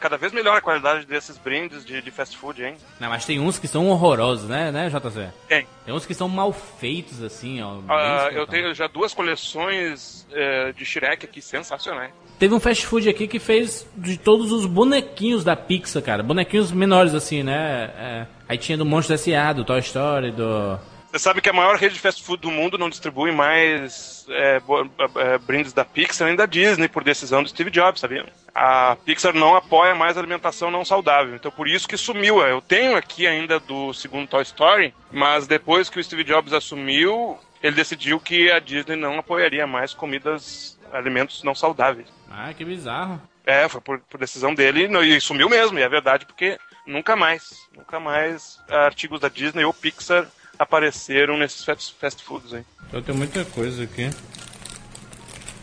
Speaker 7: Cada vez melhor a qualidade desses brindes de, de fast food, hein?
Speaker 1: Não, mas tem uns que são horrorosos, né, né, JC?
Speaker 7: Tem.
Speaker 1: Tem uns que são mal feitos, assim, ó.
Speaker 7: Ah, eu tenho já duas coleções eh, de Shrek aqui sensacionais.
Speaker 1: Teve um fast food aqui que fez de todos os bonequinhos da Pixar, cara. Bonequinhos menores, assim, né? É, aí tinha do Monstro S.A., do Toy Story, do...
Speaker 7: Você sabe que a maior rede de fast food do mundo não distribui mais é, bo- é, brindes da Pixar nem da Disney por decisão do Steve Jobs, sabia? A Pixar não apoia mais alimentação não saudável, então por isso que sumiu. Eu tenho aqui ainda do segundo Toy Story, mas depois que o Steve Jobs assumiu, ele decidiu que a Disney não apoiaria mais comidas, alimentos não saudáveis.
Speaker 1: Ah, que bizarro.
Speaker 7: É, foi por, por decisão dele e e sumiu mesmo, e é verdade, porque nunca mais, nunca mais artigos da Disney ou Pixar apareceram nesses fast, foods aí.
Speaker 1: Eu tenho muita coisa aqui.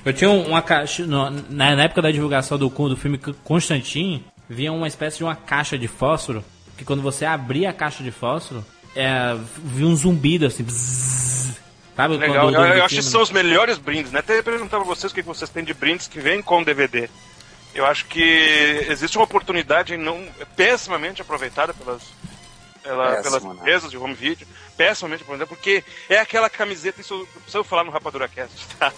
Speaker 1: Eu tinha um, uma caixa... no- na, na época da divulgação do, do filme Constantine, vinha uma espécie de uma caixa de fósforo, que quando você abria a caixa de fósforo, é, vinha um zumbido, assim... bzzz. sabe?
Speaker 7: Legal, eu,
Speaker 1: do-
Speaker 7: eu acho que
Speaker 1: filme,
Speaker 7: são os melhores brindes, né? Até perguntar pra vocês o que vocês têm de brindes que vêm com DVD. Eu acho que existe uma oportunidade não pessimamente aproveitada pelas, pela- pelas
Speaker 2: né?
Speaker 7: empresas de home video, pessimamente aproveitada, porque é aquela camiseta, isso eu preciso falar no Rapadura Cast, tá?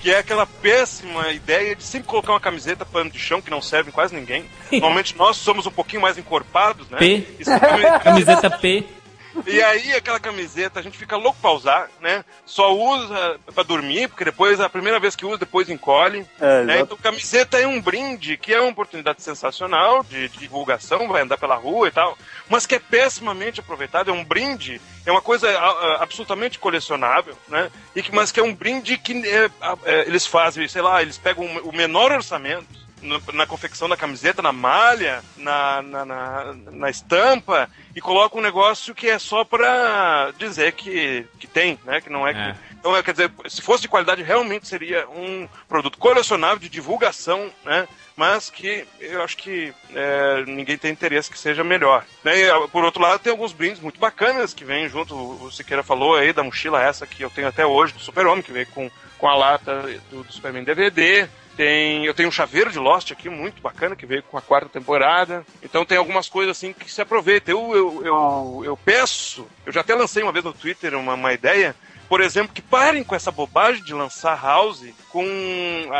Speaker 7: Que é aquela péssima ideia de sempre colocar uma camiseta pano de chão que não serve em quase ninguém. Normalmente nós somos um pouquinho mais encorpados, né?
Speaker 1: P.
Speaker 7: Cami-
Speaker 1: Camiseta P.
Speaker 7: e aí, aquela camiseta, a gente fica louco pra usar, né? Só usa pra dormir, porque depois, a primeira vez que usa, depois encolhe.
Speaker 2: É,
Speaker 7: né? Então, camiseta é um brinde, que é uma oportunidade sensacional de, de divulgação, vai andar pela rua e tal, mas que é pessimamente aproveitado. É um brinde, é uma coisa a- a- absolutamente colecionável, né? E que, mas que é um brinde que é, a- é, eles fazem, sei lá, eles pegam o menor orçamento, no- na confecção da camiseta, na malha, na, na, na, na estampa, e colocam um negócio que é só pra dizer que, que tem, né? Que não é,
Speaker 1: É.
Speaker 7: que. Então, é, quer dizer, se fosse de qualidade, realmente seria um produto colecionável de divulgação, né? Mas que eu acho que é, ninguém tem interesse que seja melhor. Né? E, ah, por outro lado, tem alguns brindes muito bacanas que vêm junto. O Siqueira falou aí da mochila essa que eu tenho até hoje, do Super-Homem, que veio com, com a lata do, do Superman DVD. Tem, eu tenho um chaveiro de Lost aqui, muito bacana, que veio com a quarta temporada. Então tem algumas coisas assim que se aproveitam. Eu, eu, eu, eu peço, eu já até lancei uma vez no Twitter uma, uma ideia, por exemplo, que parem com essa bobagem de lançar House com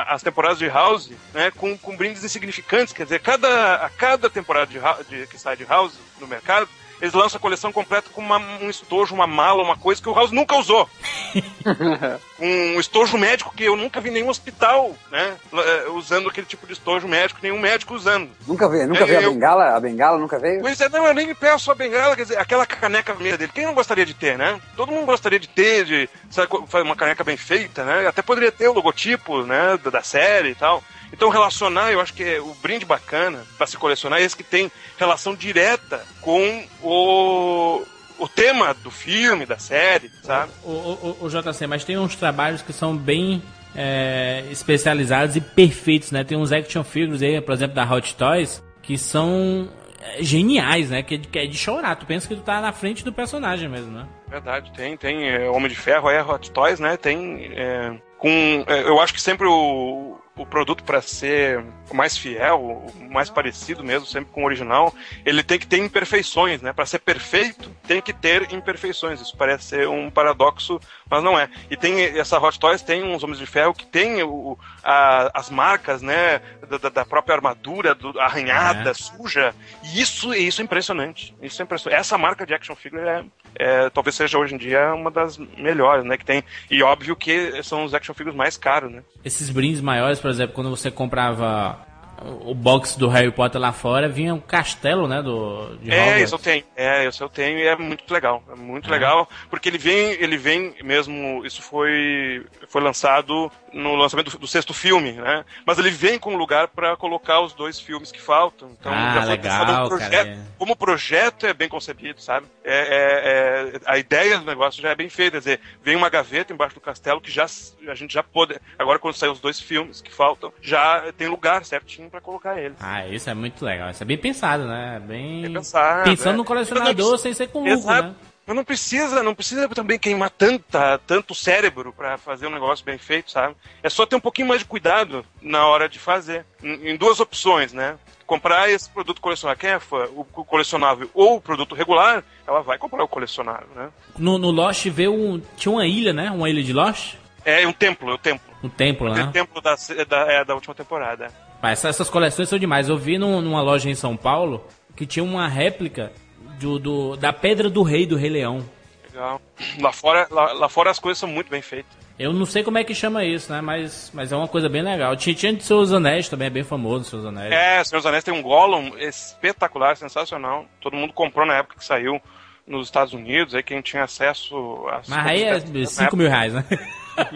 Speaker 7: as temporadas de House, né, com, com brindes insignificantes. Quer dizer, cada, a cada temporada de, de- que sai de House no mercado, eles lançam a coleção completa com uma- um estojo, uma mala, uma coisa que o House nunca usou. um estojo médico que eu nunca vi em nenhum hospital, né, eh, usando aquele tipo de estojo médico, nenhum médico usando.
Speaker 2: Nunca veio, nunca
Speaker 7: É,
Speaker 2: veio a
Speaker 7: eu-
Speaker 2: bengala? A bengala nunca veio?
Speaker 7: Pois é, não, eu nem peço a bengala, quer dizer, aquela caneca vermelha dele. Quem não gostaria de ter, né? Todo mundo gostaria de ter, de sabe, uma caneca bem feita, né? Até poderia ter o logotipo, né, da, da série e tal. Então relacionar, eu acho que é o brinde bacana para se colecionar é esse que tem relação direta com o, o tema do filme, da série, sabe?
Speaker 1: O, o, o- o JC, mas tem uns trabalhos que são bem é, especializados e perfeitos, né? Tem uns action figures aí, por exemplo, da Hot Toys, que são é, geniais, né? Que, é de- que é de chorar. Tu pensa que tu tá na frente do personagem mesmo, né?
Speaker 7: Verdade, tem, tem é, Homem de Ferro, é Hot Toys, né? Tem é, com, é, eu acho que sempre o, o produto para ser o mais fiel, o mais parecido mesmo, sempre com o original, ele tem que ter imperfeições, né? Para ser perfeito, tem que ter imperfeições. Isso parece ser um paradoxo, mas não é. E tem essa Hot Toys tem uns Homens de Ferro que tem o, a- as marcas, né? Da, da- própria armadura, do, arranhada,
Speaker 1: É.
Speaker 7: suja. E isso, isso é impressionante. Isso é impressionante. Essa marca de action figure é, é, talvez seja hoje em dia uma das melhores, né? Que tem. E óbvio que são os action figures mais caros, né?
Speaker 1: Esses brindes maiores, por exemplo, quando você comprava o box do Harry Potter lá fora, vinha um castelo, né? Do, de
Speaker 7: É,
Speaker 1: Hogwarts.
Speaker 7: isso eu tenho. É, isso eu tenho e é muito legal. É muito
Speaker 1: É.
Speaker 7: legal, porque ele vem, ele vem mesmo. Isso foi, foi lançado no lançamento do, do sexto filme, né? Mas ele vem com um lugar para colocar os dois filmes que faltam. Então
Speaker 1: Ah, legal,
Speaker 7: um projeto.
Speaker 1: cara, é.
Speaker 7: Como o projeto é bem concebido, sabe? É, é- é- a ideia do negócio já é bem feita. Quer dizer, vem uma gaveta embaixo do castelo que já a gente já pode. Agora, quando sair os dois filmes que faltam, já tem lugar certinho para colocar eles.
Speaker 1: Ah, isso é muito legal. Isso é bem pensado, né? Bem.
Speaker 7: Bem pensado,
Speaker 1: Pensando
Speaker 7: é.
Speaker 1: no colecionador sem ser com lucro, né?
Speaker 7: Mas não precisa, não precisa também queimar tanta, tanto cérebro pra fazer um negócio bem feito, sabe? É só ter um pouquinho mais de cuidado na hora de fazer. Em, em duas opções, né? Comprar esse produto colecionável, quem é fã, o co- colecionável ou o produto regular, ela vai comprar o colecionável, né?
Speaker 1: No, no Lost veio um. Tinha uma ilha, né? Uma ilha de Lost?
Speaker 7: É um templo, é um templo.
Speaker 1: Um templo,
Speaker 7: É
Speaker 1: né?
Speaker 7: o templo da, da, é, da última temporada.
Speaker 1: Mas essas, essas coleções são demais. Eu vi num- numa loja em São Paulo que tinha uma réplica do, do- da Pedra do Rei do Rei Leão.
Speaker 7: Legal. Lá fora, lá, lá fora as coisas são muito bem feitas.
Speaker 1: Eu não sei como é que chama isso, né? Mas, mas é uma coisa bem legal. Tinha, de Seus Anéis também, é bem famoso, Seus Anéis.
Speaker 7: É, dos Anéis tem um Gollum espetacular, sensacional. Todo mundo comprou na época que saiu nos Estados Unidos, aí quem tinha acesso a
Speaker 1: Mas aí é 5 mil reais, né?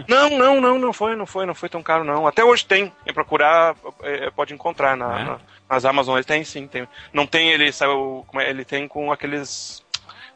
Speaker 7: Não, não, não, não foi, não foi, não foi tão caro não. Até hoje tem, quem procurar é, pode encontrar na,
Speaker 1: É?
Speaker 7: na- nas Amazon, ele tem sim, tem. Não tem, ele saiu, como é, ele tem com aqueles,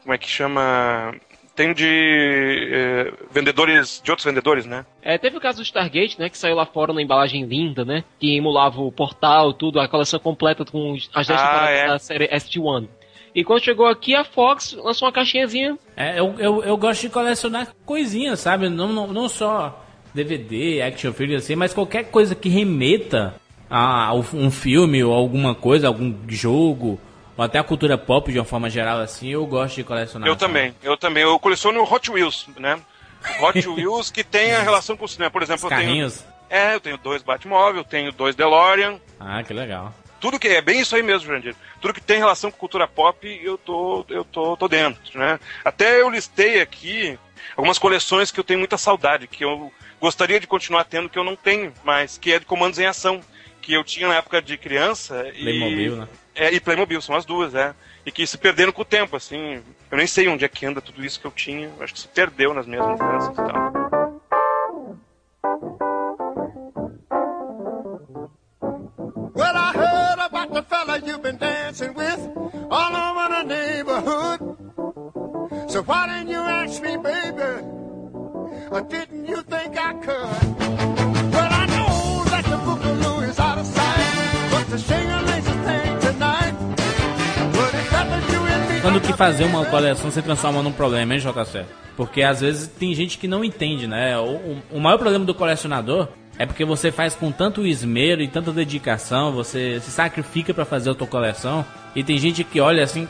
Speaker 7: como é que chama, tem de é, vendedores, de outros vendedores, né?
Speaker 3: É, teve o caso do Stargate, né? Que saiu lá fora na embalagem linda, né? Que emulava o portal, tudo, a coleção completa com as 10
Speaker 7: Ah, é.
Speaker 3: da série SG-1. E quando chegou aqui, a Fox lançou uma caixinhazinha.
Speaker 1: É, eu, eu, eu gosto de colecionar coisinhas, sabe? Não, não, não só DVD, action figure assim, mas qualquer coisa que remeta a um filme ou alguma coisa, algum jogo, ou até a cultura pop de uma forma geral assim, eu gosto de colecionar.
Speaker 7: Eu
Speaker 1: sabe?
Speaker 7: também, eu também. Eu coleciono Hot Wheels, né? Hot Wheels que tem a relação com o cinema. Por exemplo,
Speaker 1: Os
Speaker 7: eu tenho. É, eu tenho dois Batmóvel, tenho dois DeLorean.
Speaker 1: Ah, que legal.
Speaker 7: Tudo que é bem isso aí mesmo, Jandir. Tudo que tem relação com cultura pop, eu tô, eu tô, tô dentro, né? Até eu listei aqui algumas coleções que eu tenho muita saudade, que eu gostaria de continuar tendo, que eu não tenho mais, que é de comandos em ação, que eu tinha na época de criança. e-
Speaker 1: Playmobil, né?
Speaker 7: É, e Playmobil, são as duas, é. E que se perderam com o tempo, assim. Eu nem sei onde é que anda tudo isso que eu tinha. Acho que se perdeu nas minhas lembranças e tal.
Speaker 8: All over the neighborhood. So why didn't you ask me, baby? Or didn't you think I could? Well, I know that the boogaloo is out of sight, but the shingling a thing tonight. But it's better you and me.
Speaker 1: Quando que fazer uma coleção se transforma num problema, hein, JC? Porque às vezes tem gente que não entende, né? O, o- o maior problema do colecionador é porque você faz com tanto esmero e tanta dedicação, você se sacrifica pra fazer a tua coleção, e tem gente que olha assim,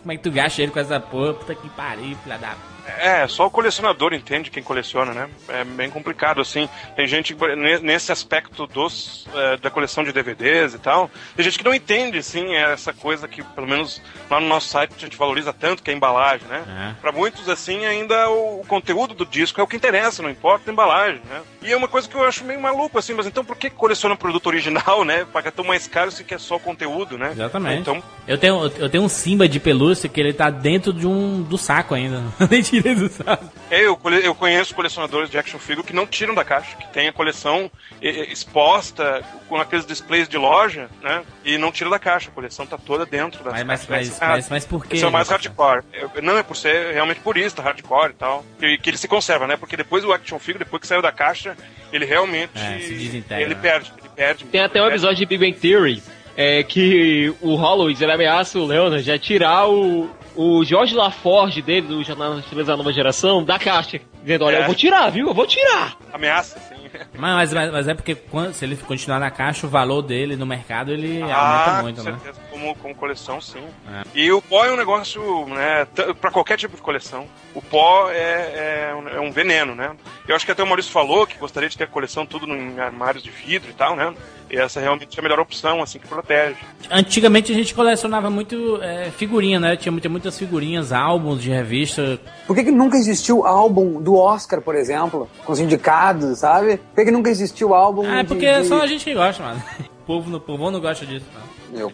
Speaker 1: como é que tu gasta ele com essa porra? Puta que pariu, filha da
Speaker 7: É, só o colecionador entende quem coleciona, né? É bem complicado, assim. Tem gente nesse aspecto dos, eh, da coleção de DVDs e tal, tem gente que não entende, assim, essa coisa que, pelo menos lá no nosso site, a gente valoriza tanto, que é a embalagem, né?
Speaker 1: É.
Speaker 7: Pra muitos, assim, ainda o, conteúdo do disco é o que interessa, não importa a embalagem, né? E é uma coisa que eu acho meio maluco, assim, mas então por que coleciona um produto original, né? Paga tão mais caro se quer só o conteúdo, né?
Speaker 1: Exatamente.
Speaker 7: Então,
Speaker 1: Eu tenho, eu tenho um Simba de pelúcia que ele tá dentro de um do saco ainda. Nem tirei do saco.
Speaker 7: É, eu, eu conheço colecionadores de action figure que não tiram da caixa, que tem a coleção exposta com aqueles displays de loja, né? E não tira da caixa, a coleção tá toda dentro da
Speaker 1: Mas, mas,
Speaker 7: caixa.
Speaker 1: mas, mas, mas por quê?
Speaker 7: Esse é mais hardcore. Eu- não é por ser realmente purista, hardcore e tal. Que, que ele se conserva, né? Porque depois o action figure, depois que saiu da caixa, ele realmente.
Speaker 1: É, se desintegra,
Speaker 7: Ele
Speaker 1: né?
Speaker 7: perde, ele perde.
Speaker 3: Tem até um episódio de Big Bang Theory é, que o Holloway ele ameaça o Leonard a tirar o, o George LaForge dele, do Jornal Chinês da Nova Geração, da caixa. Dizendo, olha,
Speaker 7: É.
Speaker 3: eu vou tirar, viu? Eu vou tirar.
Speaker 7: Ameaça, assim.
Speaker 1: Mas, mas, mas é porque quando, se ele continuar na caixa, o valor dele no mercado ele
Speaker 7: Ah,
Speaker 1: aumenta muito,
Speaker 7: com
Speaker 1: né?
Speaker 7: certeza, como, como coleção, sim.
Speaker 1: É.
Speaker 7: E o pó é um negócio, né, pra qualquer tipo de coleção. O pó é, é, um, é um veneno, né? Eu acho que até o Maurício falou que gostaria de ter a coleção tudo em armários de vidro e tal, né? E essa realmente é a melhor opção, assim, que protege.
Speaker 1: Antigamente a gente colecionava muito é, figurinha, né? Tinha muita- muitas figurinhas, álbuns de revista.
Speaker 2: Por que, que nunca existiu álbum do Oscar, por exemplo, com os indicados, sabe? Por que, que nunca existiu álbum
Speaker 1: Ah, é
Speaker 2: de-
Speaker 1: porque
Speaker 2: de...
Speaker 1: só a gente que gosta, mano. O povo, no, o povo não gosta disso, não.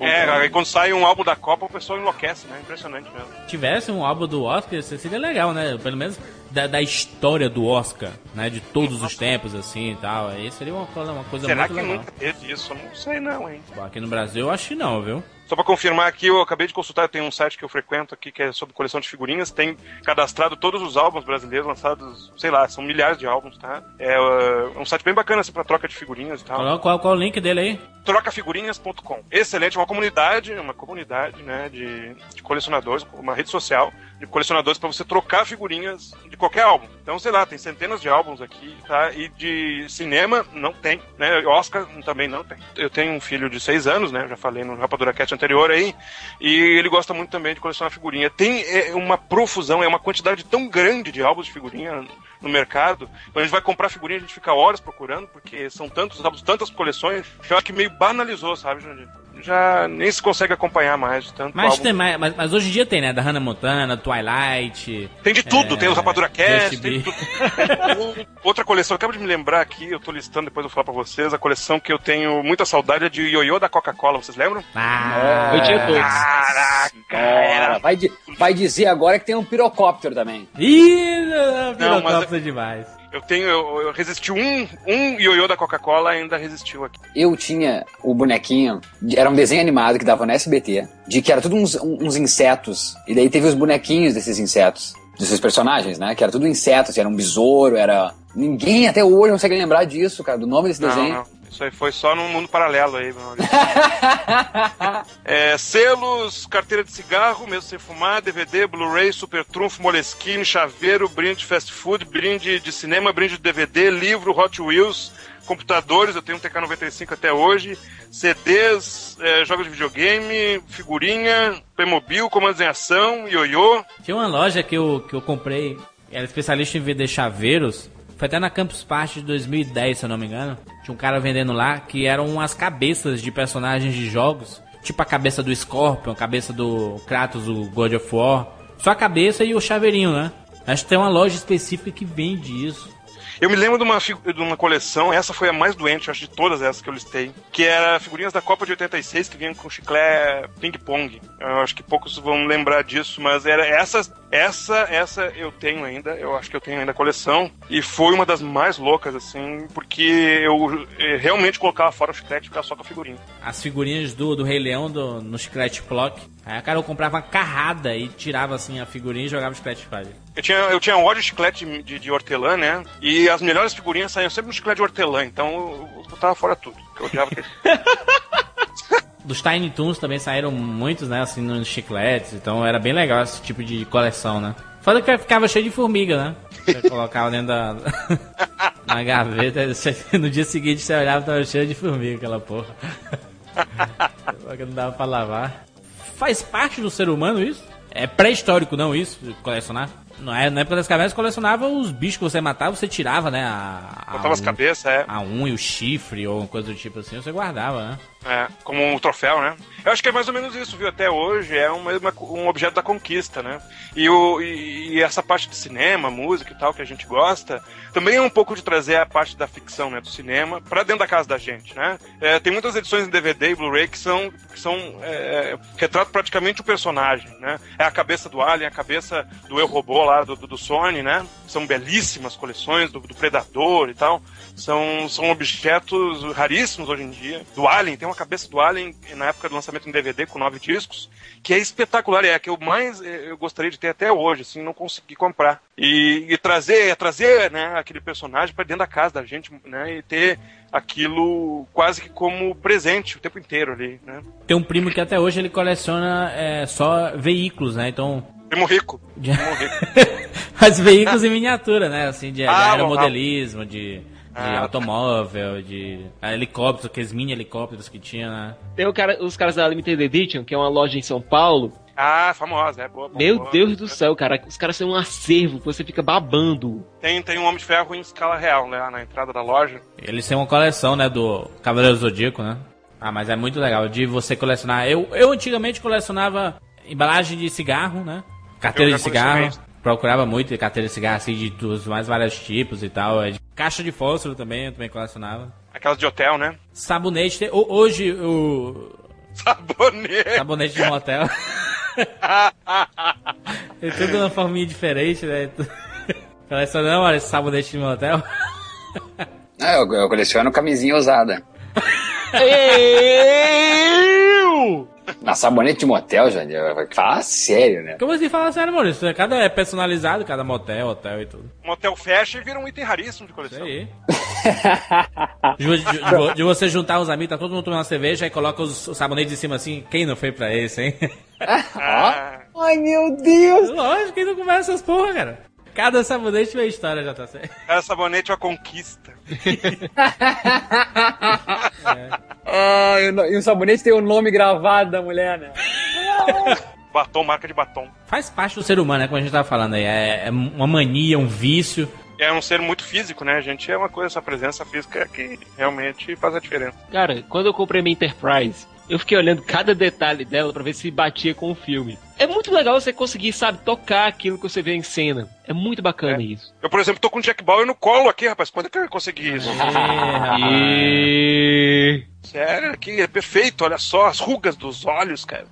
Speaker 7: É, aí quando sai um álbum da Copa, o pessoal enlouquece, né? Impressionante mesmo.
Speaker 1: tivesse um álbum do Oscar, isso seria legal, né? Pelo menos da, da história do Oscar, né? De todos os tempos, assim e tal. Aí seria uma, coisa- uma coisa
Speaker 7: Será
Speaker 1: muito
Speaker 7: que
Speaker 1: legal.
Speaker 7: nunca teve isso? Eu não sei não, hein?
Speaker 1: Bom, Aqui no Brasil eu acho que não, viu?
Speaker 7: Só pra confirmar aqui, eu acabei de consultar, eu tenho um site que eu frequento aqui que é sobre coleção de figurinhas, tem cadastrado todos os álbuns brasileiros lançados, sei lá, são milhares de álbuns, tá? É uh, um site bem bacana assim pra troca de figurinhas e tal.
Speaker 1: Qual, qual, qual o link dele aí?
Speaker 7: trocafigurinhas.com. Excelente, uma comunidade, uma comunidade, né, de, de colecionadores, uma rede social de colecionadores para você trocar figurinhas de qualquer álbum. Então, sei lá, tem centenas de álbuns aqui, tá? E de cinema não tem, né? Oscar também não tem. Eu tenho um filho de seis anos, né? Eu já falei no Rapadura Cat anterior aí, e ele gosta muito também de colecionar figurinha. Tem é, uma profusão, é uma quantidade tão grande de álbuns de figurinha no mercado. Quando a gente vai comprar figurinha, a gente fica horas procurando, porque são tantos álbuns, tantas coleções, eu acho que meio banalizou, sabe, Jandir? Já nem se consegue acompanhar mais tanto
Speaker 1: Mas,
Speaker 7: álbum.
Speaker 1: tem, mais- mas, mas hoje em dia tem, né? Da Hannah Montana, Twilight.
Speaker 7: Tem de tudo,
Speaker 1: É,
Speaker 7: tem os Rapadura Cast, tem tudo. Outra coleção, eu acabo de me lembrar aqui, eu tô listando, depois eu vou falar pra vocês, a coleção que eu tenho muita saudade é de ioiô da Coca-Cola, vocês lembram?
Speaker 1: Ah,
Speaker 3: Eu tinha todos.
Speaker 7: Caraca,
Speaker 2: Cara, vai, vai dizer agora que tem um pirocóptero também.
Speaker 1: Ih, não,
Speaker 7: Não, mas-
Speaker 1: pirocóptero demais.
Speaker 7: Eu tenho, eu, eu resisti um, um ioiô da Coca-Cola ainda resistiu aqui.
Speaker 2: Eu tinha o bonequinho, era um desenho animado que dava no SBT, de que era tudo uns, uns insetos, e daí teve os bonequinhos desses insetos, desses personagens, né? Que era tudo insetos, era um besouro, era. Ninguém até hoje consegue lembrar disso, cara, do nome desse
Speaker 7: Não,
Speaker 2: desenho.
Speaker 7: não. Isso aí foi só num mundo paralelo aí, meu. É, selos, carteira de cigarro, mesmo sem fumar, DVD, Blu-ray, Super Trunfo, Moleskine, chaveiro, brinde fast food, brinde de cinema, brinde de DVD, livro, Hot Wheels, computadores, eu tenho um TK-95 até hoje, CDs, é, jogos de videogame, figurinha, Playmobil, comandos em ação, ioiô.
Speaker 1: Tinha uma loja que eu, que eu comprei, era especialista em vender chaveiros. Foi até na Campus Party de 2010, se eu não me engano. Tinha um cara vendendo lá que eram umas cabeças de personagens de jogos. Tipo a cabeça do Scorpion, a cabeça do Kratos, o God of War. Só a cabeça e o chaveirinho, né? Acho que tem uma loja específica que vende isso.
Speaker 7: Eu me lembro de uma, de uma coleção, essa foi a mais doente, acho, de todas essas que eu listei, que era figurinhas da Copa de 86 que vinham com chiclete ping-pong. Eu acho que poucos vão lembrar disso, mas era essas Essa, essa eu tenho ainda, eu acho que eu tenho ainda a coleção. E foi uma das mais loucas, assim, porque eu eh, realmente colocava fora o chiclete e ficava só com a figurinha.
Speaker 1: As figurinhas do, do Rei Leão do, no chiclete block. Aí, cara, eu comprava uma carrada e tirava assim a figurinha e jogava o chiclete fora.
Speaker 7: Eu tinha, eu tinha ódio de chiclete de, de, de hortelã, né? E as melhores figurinhas saíam sempre no chiclete de hortelã, então eu, eu botava fora tudo. que Eu odiava aquele.
Speaker 1: Dos Tiny Toons também saíram muitos, né, assim, nos chicletes. Então era bem legal esse tipo de coleção, né? Foda que ficava cheio de formiga, né? Você colocava dentro da... na gaveta, no dia seguinte você olhava e tava cheio de formiga aquela porra. Porque não dava pra lavar. Faz parte do ser humano isso? É pré-histórico, não, isso? Colecionar? Não é, na época das cavernas colecionava os bichos que você matava, você tirava, né? A, a
Speaker 7: Botava as
Speaker 1: un-
Speaker 7: cabeças, é.
Speaker 1: A unha, e o chifre ou coisa do tipo assim, você guardava, né?
Speaker 7: É, como um troféu, né? Eu acho que é mais ou menos isso, viu? Até hoje é uma, uma- um objeto da conquista, né? E, o, e, e essa parte de cinema, música e tal, que a gente gosta, também é um pouco de trazer a parte da ficção, né? Do cinema pra dentro da casa da gente, né? É, tem muitas edições em DVD e Blu-ray que são, que são é, retratam praticamente o personagem, né? É a cabeça do Alien, a cabeça do Eu Robô lá, do, do, do Sony, né? São belíssimas coleções do, do Predador e tal. São, são objetos raríssimos hoje em dia. Do Alien, tem uma cabeça do Alien na época do lançamento em DVD com nove discos, que é espetacular, é a que eu mais eh, eu gostaria de ter até hoje, assim, não consegui comprar. E, e trazer, trazer né, aquele personagem para dentro da casa da gente, né? E ter aquilo quase que como presente o tempo inteiro ali, né?
Speaker 1: Tem um primo que até hoje ele coleciona é, só veículos, né? Então.
Speaker 7: Primo rico.
Speaker 1: De...
Speaker 7: Primo rico.
Speaker 1: Mas veículos em miniatura, né? Assim, de, de
Speaker 7: Ah,
Speaker 1: aeromodelismo, de, de
Speaker 7: Ah,
Speaker 1: automóvel, de ah, helicóptero, aqueles mini helicópteros que tinha, né?
Speaker 3: Tem o cara, os caras da Limited Edition, que é uma loja em São Paulo.
Speaker 7: Ah, famosa, é boa. boa
Speaker 3: Meu
Speaker 7: boa.
Speaker 3: Deus do céu, cara. Os caras têm um acervo você fica babando.
Speaker 7: Tem, tem um Homem de Ferro em escala real, né? Na entrada da loja.
Speaker 1: Eles têm uma coleção, né? Do Cavaleiro do Zodíaco, né? Ah, mas é muito legal de você colecionar. Eu, eu antigamente colecionava embalagem de cigarro, né? Carteira de cigarro. Procurava muito carteira de cigarro, assim, de dos mais vários tipos e tal. É Caixa de fósforo também, eu também colecionava.
Speaker 7: Aquelas de hotel, né?
Speaker 1: Sabonete. Hoje o.
Speaker 7: Sabonete.
Speaker 1: Sabonete de motel. Tem tudo uma forminha diferente, né? Colecionando, olha, esse sabonete de motel.
Speaker 2: Ah, eu, eu coleciono camisinha usada.
Speaker 3: Eu!
Speaker 2: Na sabonete de motel, já. Fala sério, né?
Speaker 1: Como assim fala sério, Maurício? Cada é personalizado, cada motel, hotel e tudo.
Speaker 7: Motel fecha e vira um item raríssimo de
Speaker 1: Isso
Speaker 7: coleção.
Speaker 1: aí. de, de- de você juntar os amigos, tá todo mundo tomando uma cerveja e coloca os, os sabonetes em cima assim. Quem não foi pra esse, hein?
Speaker 7: Ah,
Speaker 2: Ai, meu Deus!
Speaker 1: Lógico, quem não começa essas porra, cara. Cada sabonete uma história, já tá certo.
Speaker 7: cada sabonete é uma conquista.
Speaker 2: Ah, e o e sabonete tem o nome gravado da mulher, né?
Speaker 7: Batom, marca de batom.
Speaker 1: Faz parte do ser humano, né? Como a gente tava falando aí. É, é uma mania, um vício.
Speaker 7: É um ser muito físico, né? A gente é uma coisa, essa presença física que realmente faz a diferença.
Speaker 3: Cara, quando eu comprei minha Enterprise, eu fiquei olhando cada detalhe dela pra ver se batia com o filme. É muito legal você conseguir, sabe, tocar aquilo que você vê em cena. É muito bacana
Speaker 7: É.
Speaker 3: isso.
Speaker 7: Eu, por exemplo, tô com o Jack Bauer no colo aqui, rapaz. Quando é que eu consegui isso?
Speaker 3: E...
Speaker 7: Sério, aqui é perfeito. Olha só as rugas dos olhos, cara.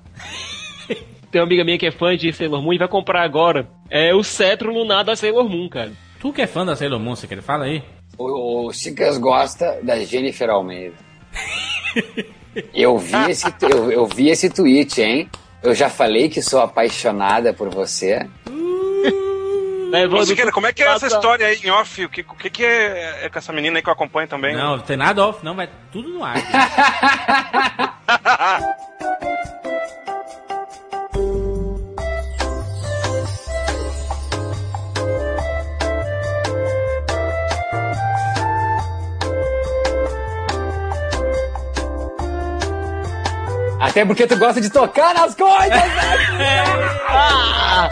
Speaker 3: Tem uma amiga minha que é fã de Sailor Moon e vai comprar agora. É o cetro lunar da Sailor Moon, cara.
Speaker 1: Tu que é fã da Sailor Moon, você quer? Fala aí.
Speaker 2: O, o gosta da Jennifer Almeida. Eu vi, esse, eu, eu vi esse tweet, hein? Eu já falei que sou apaixonada por você.
Speaker 7: Ô, Siqueira, como é que é essa história aí em off? O que, o que, que é, é com essa menina aí que eu acompanho também?
Speaker 1: Não, não tem nada off, não, vai tudo no ar.
Speaker 2: Até porque tu gosta de tocar nas coisas!
Speaker 3: Ah!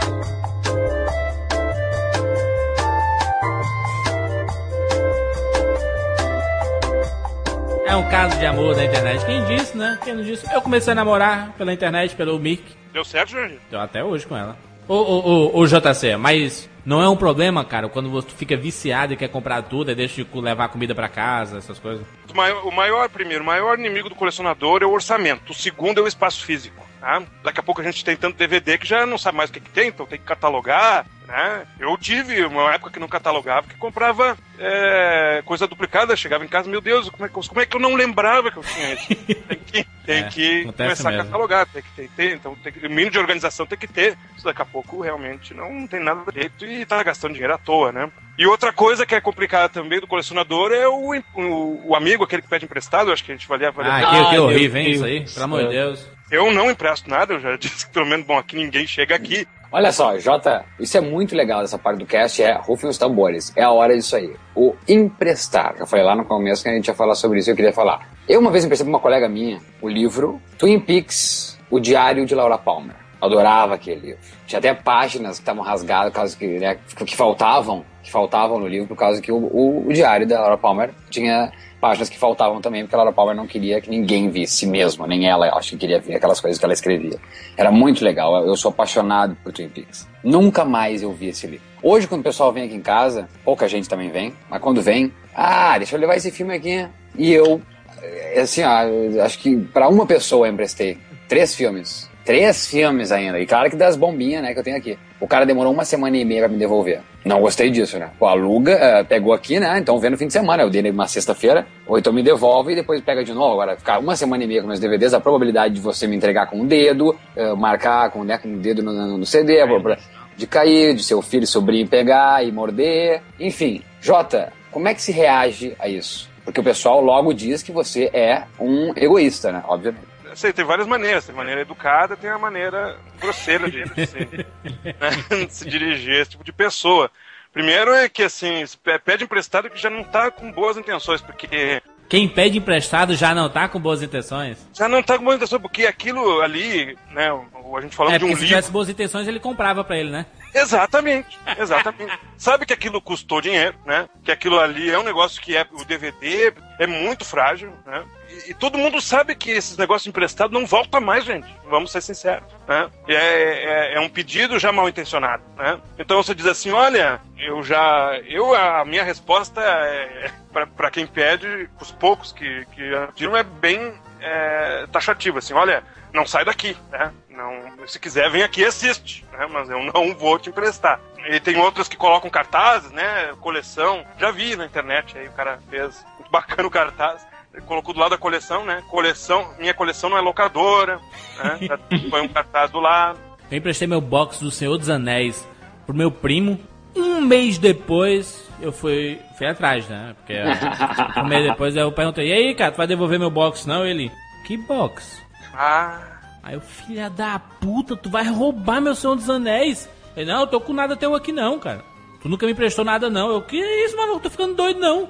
Speaker 1: É um caso de amor da internet. Quem disse, né? Quem não disse? Eu comecei a namorar pela internet, pelo Mic.
Speaker 7: Deu certo, Jurandir?
Speaker 1: Tô até hoje com ela. Ô, ô, ô, ô, JC, mas Não é um problema, cara, quando você fica viciado e quer comprar tudo e deixa de levar comida pra casa, essas coisas.
Speaker 7: O maior, o maior, primeiro, o maior inimigo do colecionador é o orçamento. O segundo é o espaço físico. Tá? Daqui a pouco a gente tem tanto DVD que já não sabe mais o que, que tem, então tem que catalogar. Né? Eu tive uma época que não catalogava, que comprava é, coisa duplicada, chegava em casa, meu Deus, como é, que- como é que eu não lembrava que eu tinha isso? Tem que, tem
Speaker 1: É,
Speaker 7: que começar
Speaker 1: mesmo.
Speaker 7: a catalogar, tem que ter, ter, então tem que, o mínimo de organização tem que ter. Isso daqui a pouco realmente não tem nada direito e tá gastando dinheiro à toa, né? E outra coisa que é complicada também do colecionador é o, o, o amigo, aquele que pede emprestado, eu acho que a gente valia, valia
Speaker 1: Ah, que,
Speaker 3: Ai,
Speaker 1: que horrível, hein, isso aí? Pelo amor de
Speaker 3: céu.
Speaker 1: Deus.
Speaker 7: Eu não empresto nada, eu já disse que pelo menos, bom, aqui ninguém chega aqui.
Speaker 2: Olha só, Jota, isso é muito legal dessa parte do cast, é rufem os tambores. É a hora disso aí. O emprestar. Eu falei lá no começo que a gente ia falar sobre isso e eu queria falar. Eu uma vez emprestei pra uma colega minha o livro Twin Peaks, o Diário de Laura Palmer. Adorava aquele livro. Tinha até páginas que estavam rasgadas, causa que, né, que faltavam, que faltavam no livro, por causa que o, o, o diário da Laura Palmer tinha páginas que faltavam também, porque a Laura Palmer não queria que ninguém visse mesmo, nem ela, acho que queria ver aquelas coisas que ela escrevia. Era muito legal, eu sou apaixonado por Twin Peaks. Nunca mais eu vi esse livro. Hoje, quando o pessoal vem aqui em casa, pouca gente também vem, mas quando vem, ah, deixa eu levar esse filme aqui. E eu, é assim, ó, acho que pra uma pessoa eu emprestei três filmes. Três filmes ainda. E claro que das bombinhas, né, que eu tenho aqui. O cara demorou uma semana e meia pra me devolver. Não gostei disso, né? Pô, aluga, eh, pegou aqui, né? Então vê no fim de semana. Eu dei nele uma sexta-feira, ou então me devolve e depois pega de novo. Agora, ficar uma semana e meia com meus DVDs, a probabilidade de você me entregar com o dedo, eh, marcar com, né, com o dedo no, no- no CD, proba- de cair, de seu filho e sobrinho pegar e morder. Enfim, Jota, como é que se reage a isso? Porque o pessoal logo diz que você é um egoísta, né? Obviamente.
Speaker 7: Sei, tem várias maneiras. Tem maneira educada, tem a maneira grosseira de, se, né, de se dirigir a esse tipo de pessoa. Primeiro é que, assim, se pe- pede emprestado que já não tá com boas intenções, porque
Speaker 1: Quem pede emprestado já não tá com boas intenções.
Speaker 7: já não tá com boas intenções, porque aquilo ali, né, a gente falando
Speaker 1: É,
Speaker 7: de um
Speaker 1: se
Speaker 7: livro...
Speaker 1: tivesse boas intenções, ele comprava pra ele, né?
Speaker 7: Exatamente, exatamente. Sabe que aquilo custou dinheiro, né? Que aquilo ali é um negócio que é o DVD é muito frágil, né? E, todo mundo sabe que esses negócios emprestados não voltam mais, gente. Vamos ser sinceros, né? É, é, é um pedido já mal intencionado, né? Então você diz assim, olha, eu já, eu a minha resposta é para quem pede, os poucos que que pediram é bem é, taxativo, assim, olha, não sai daqui, né? Não, se quiser, vem aqui e assiste, né? Mas eu não vou te emprestar. E tem outras que colocam cartazes, né? Coleção. Já vi na internet aí, o cara fez muito bacana o cartaz. Ele colocou do lado da coleção, né? Coleção, minha coleção não é locadora, né? Já Põe um cartaz do lado.
Speaker 1: Eu emprestei meu box do Senhor dos Anéis pro meu primo. Um mês depois, eu fui, fui atrás, né? Porque um mês depois eu perguntei, e aí, cara, tu vai devolver meu box não? Ele, que box?
Speaker 7: Ah,
Speaker 1: Aí eu, filha da puta, tu vai roubar meu Senhor dos Anéis? Ele, não, eu tô com nada teu aqui não, cara. Tu nunca me emprestou nada não. Eu, que isso, mano? Eu tô ficando doido não.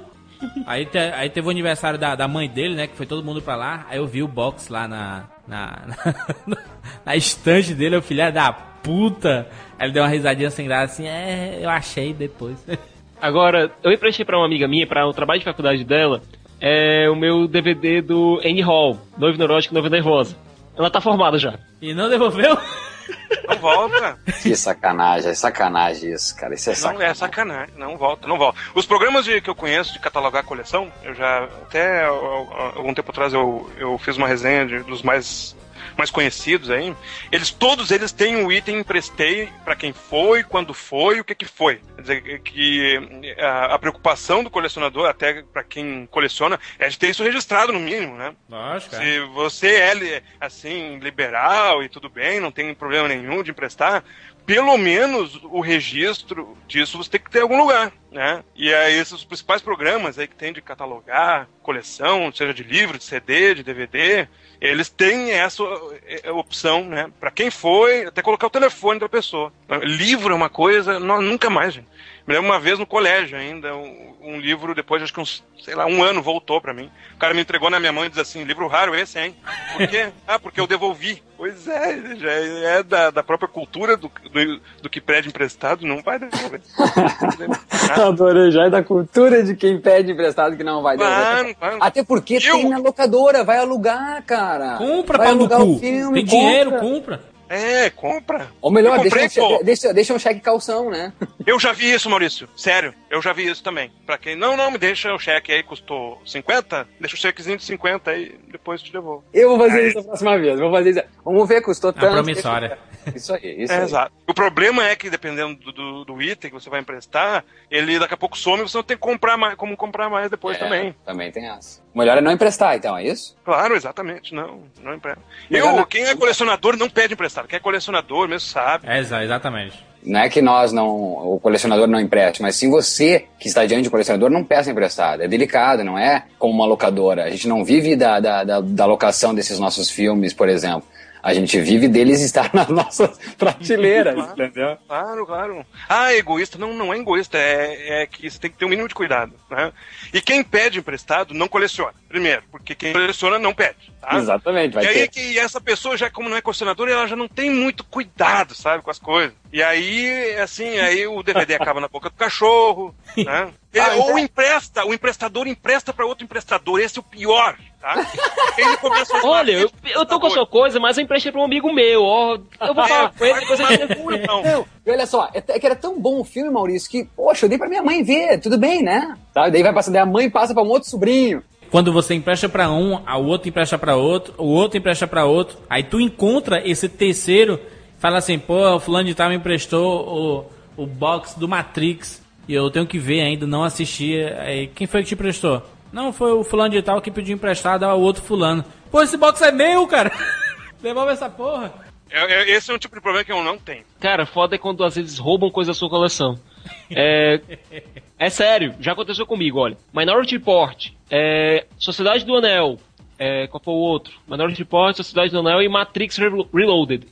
Speaker 1: Aí, te- aí teve o aniversário da, da mãe dele, né? Que foi todo mundo pra lá. Aí eu vi o box lá na. Na, na, na estante dele, eu, filha da puta. Aí ele deu uma risadinha sem graça assim, é, eu achei depois.
Speaker 3: Agora, eu emprestei pra uma amiga minha, para o trabalho de faculdade dela, é o meu DVD do Annie Hall, Noivo Neurótico, Noiva Nervosa. Ela tá formada já.
Speaker 1: E não devolveu?
Speaker 7: Não volta.
Speaker 2: Que sacanagem, é sacanagem isso, cara. Isso é
Speaker 7: Não
Speaker 2: sacanagem.
Speaker 7: é sacanagem, não volta, não volta. Os programas de, que eu conheço de catalogar coleção, eu já até algum tempo atrás eu, eu fiz uma resenha de- dos mais mais conhecidos aí. Eles todos eles têm um item emprestei para quem foi, quando foi, o que que foi. Quer dizer que a, a preocupação do colecionador até para quem coleciona é de ter isso registrado no mínimo, né?
Speaker 1: Lógico, é.
Speaker 7: Se você é assim liberal e tudo bem, não tem problema nenhum de emprestar, pelo menos o registro disso você tem que ter em algum lugar, né? E aí esses principais programas aí que tem de catalogar coleção, seja de livro, de CD, de DVD, eles têm essa eh, opção, né? Para quem foi, até colocar o telefone da pessoa. Livro é uma coisa, nunca mais, gente. Me lembro uma vez no colégio ainda, um, um livro, depois de acho que uns, sei lá, um ano voltou pra mim. O cara me entregou na minha mão e diz assim, livro raro esse, hein? Por quê? ah, porque eu devolvi. Pois é, já é da, da própria cultura do, do, do que pede emprestado, não vai devolver.
Speaker 2: Adorei, já é da cultura de quem pede emprestado que não vai devolver.
Speaker 7: Claro, claro.
Speaker 2: Até porque
Speaker 7: Eu-
Speaker 2: tem na locadora, vai alugar, cara.
Speaker 1: Compra,
Speaker 2: vai
Speaker 1: no
Speaker 2: alugar o filme.
Speaker 1: Tem dinheiro,
Speaker 2: compra.
Speaker 7: É, compra.
Speaker 2: Ou melhor,
Speaker 7: Eu
Speaker 2: deixa,
Speaker 7: comprei,
Speaker 2: um, deixa, deixa um cheque calção, né?
Speaker 7: Eu já vi isso, Maurício. Sério, eu já vi isso também. Pra quem. Não, não, me deixa o cheque aí, custou 50, deixa o chequezinho de 50 aí, depois eu te devolvo.
Speaker 2: Eu vou fazer
Speaker 7: Aí.
Speaker 2: isso a próxima vez. Vou fazer isso. Vamos ver, custou tanto.
Speaker 1: promissória.
Speaker 2: Isso aí, isso
Speaker 7: É,
Speaker 2: aí.
Speaker 7: exato. O problema é que, dependendo do, do, do item que você vai emprestar, ele daqui a pouco some e você não tem que comprar mais, como comprar mais depois
Speaker 2: É,
Speaker 7: também.
Speaker 2: Também tem essa. O melhor é não emprestar, então, é isso?
Speaker 7: Claro, exatamente. Não, não empresta. Eu,
Speaker 2: não-
Speaker 7: quem é colecionador não pede emprestado. Quem é colecionador mesmo sabe.
Speaker 1: É, exa- exatamente.
Speaker 2: Não é que nós não, o colecionador não empreste, mas sim você que está diante do colecionador não peça emprestado. É delicado, não é como uma locadora. A gente não vive da, da, da, da locação desses nossos filmes, por exemplo. A gente vive deles estar nas nossas prateleiras,
Speaker 7: Claro.
Speaker 2: entendeu?
Speaker 7: Claro, claro. Ah, é egoísta. Não, não é egoísta. É, é que você tem que ter um mínimo de cuidado. Né? E quem pede emprestado não coleciona. Primeiro, porque quem coleciona não pede. Tá?
Speaker 2: Exatamente, vai
Speaker 7: e aí
Speaker 2: ter.
Speaker 7: é que essa pessoa, já como não é colecionadora, ela já não tem muito cuidado, sabe, com as coisas. E aí, assim, aí o DVD acaba na boca do cachorro, né? Ele-
Speaker 2: Ah,
Speaker 7: ou
Speaker 2: então-
Speaker 7: empresta, o emprestador empresta para outro emprestador. Esse é o pior, tá? Ele começa a
Speaker 3: Olha, eu, eu tô com a sua coisa, mas eu emprestei pra um amigo meu, ó. Eu vou falar com ele, depois
Speaker 7: no cu, então.
Speaker 2: Não, e olha só, é é que era tão bom o filme, Maurício, que, poxa, eu dei pra minha mãe ver, tudo bem, né? Tá? Daí vai passar, daí a mãe passa pra um outro sobrinho.
Speaker 1: Quando você empresta pra um, o outro empresta pra outro, o outro empresta pra outro, aí tu encontra esse terceiro, fala assim, pô, o fulano de tal me emprestou o, o box do Matrix e eu tenho que ver ainda, não assisti. Aí, quem foi que te emprestou? Não, foi o fulano de tal que pediu emprestado ao outro fulano. Pô, esse box é meu, cara! Devolve essa porra.
Speaker 7: É- é- esse é um tipo de problema que eu não tenho.
Speaker 3: Cara, foda é quando às vezes roubam coisa da sua coleção. É, é sério, já aconteceu comigo, olha. Minority Report, é, Sociedade do Anel, é, qual foi o outro? Minority Report, Sociedade do Anel e Matrix Relo- Reloaded.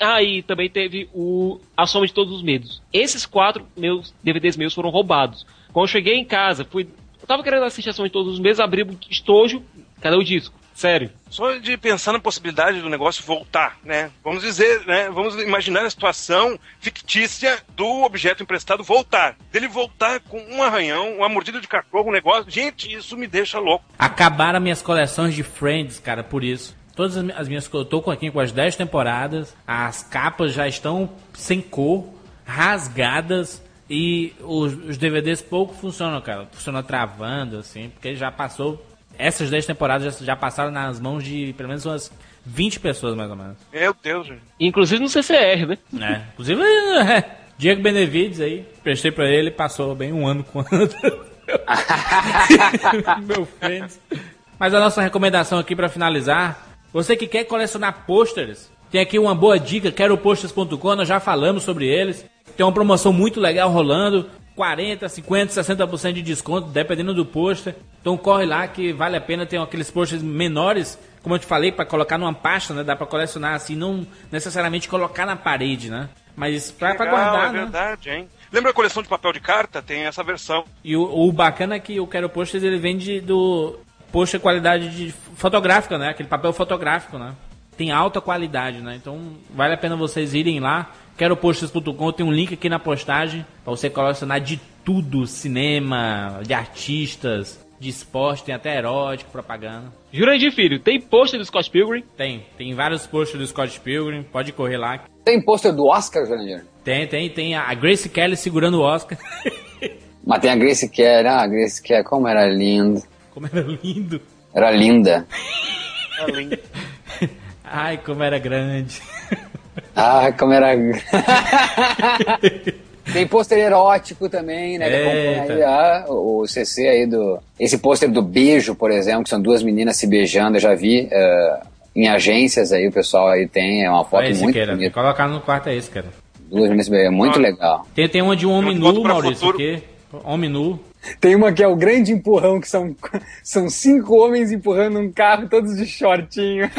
Speaker 3: Aí também teve o A Soma de Todos os Medos. Esses quatro meus DVDs meus foram roubados. Quando eu cheguei em casa, fui, eu tava querendo assistir A Soma de Todos os Medos, abri o estojo, cadê o disco? Sério.
Speaker 7: Só de pensar na possibilidade do negócio voltar, né? Vamos dizer, né? Vamos imaginar a situação fictícia do objeto emprestado voltar. Dele voltar com um arranhão, uma mordida de cachorro, um negócio. Gente, isso me deixa louco.
Speaker 1: Acabaram minhas coleções de Friends, cara, por isso. Todas as mi- as minhas. Eu tô com aqui com as 10 temporadas. As capas já estão sem cor, rasgadas. E os, os DVDs pouco funcionam, cara. Funciona travando, assim, porque já passou. Essas 10 temporadas já, já passaram nas mãos de pelo menos umas 20 pessoas, mais ou menos.
Speaker 7: Meu Deus, gente.
Speaker 3: Inclusive no CCR, né?
Speaker 1: É. Inclusive, é, Diego Benevides aí, prestei pra ele, passou bem um ano com meu friends. Mas a nossa recomendação aqui pra finalizar, você que quer colecionar pôsteres, tem aqui uma boa dica, queroposters.com, nós já falamos sobre eles. Tem uma promoção muito legal rolando, 40, 50, 60% de desconto, dependendo do pôster. Então corre lá que vale a pena, tem aqueles pôsteres menores, como eu te falei, pra colocar numa pasta, né? Dá pra colecionar assim, não necessariamente colocar na parede, né? Mas
Speaker 7: Legal,
Speaker 1: guardar,
Speaker 7: é
Speaker 1: né?
Speaker 7: verdade, hein? Lembra a coleção de papel de carta? Tem essa versão.
Speaker 1: E o, o bacana é que o Quero Posters ele vende do pôster qualidade de fotográfica, né? Aquele papel fotográfico, né? Tem alta qualidade, né? Então vale a pena vocês irem lá. Queroposters.com tem um link aqui na postagem para você colecionar de tudo, cinema, de artistas, de esporte, tem até erótico, propaganda.
Speaker 3: Jurandir Filho, tem pôster do Scott Pilgrim?
Speaker 1: Tem, tem vários posters do Scott Pilgrim, pode correr lá.
Speaker 2: Tem pôster do Oscar, Jurandir?
Speaker 1: Tem, tem, tem a Grace Kelly segurando o Oscar.
Speaker 2: Mas tem a Grace Kelly, ah, a Grace Kelly, como era linda.
Speaker 1: Como era lindo.
Speaker 2: Era linda.
Speaker 1: Ai, como era grande.
Speaker 2: Ah, como era. Tem pôster erótico também, né? Que acompanha aí, ah, o CC aí do. Esse pôster do beijo, por exemplo, que são duas meninas se beijando, eu já vi eh, em agências aí, o pessoal aí tem, é uma foto
Speaker 1: Olha esse,
Speaker 2: muito
Speaker 1: cara.
Speaker 2: bonita.
Speaker 1: Colocar no quarto é esse, cara.
Speaker 2: Duas meninas se beijando, muito legal.
Speaker 1: Tem, tem uma de um homem nu, Maurício,
Speaker 7: futuro.
Speaker 1: aqui. Homem nu.
Speaker 2: Tem uma que é o grande empurrão, que são, são cinco homens empurrando um carro, todos de shortinho.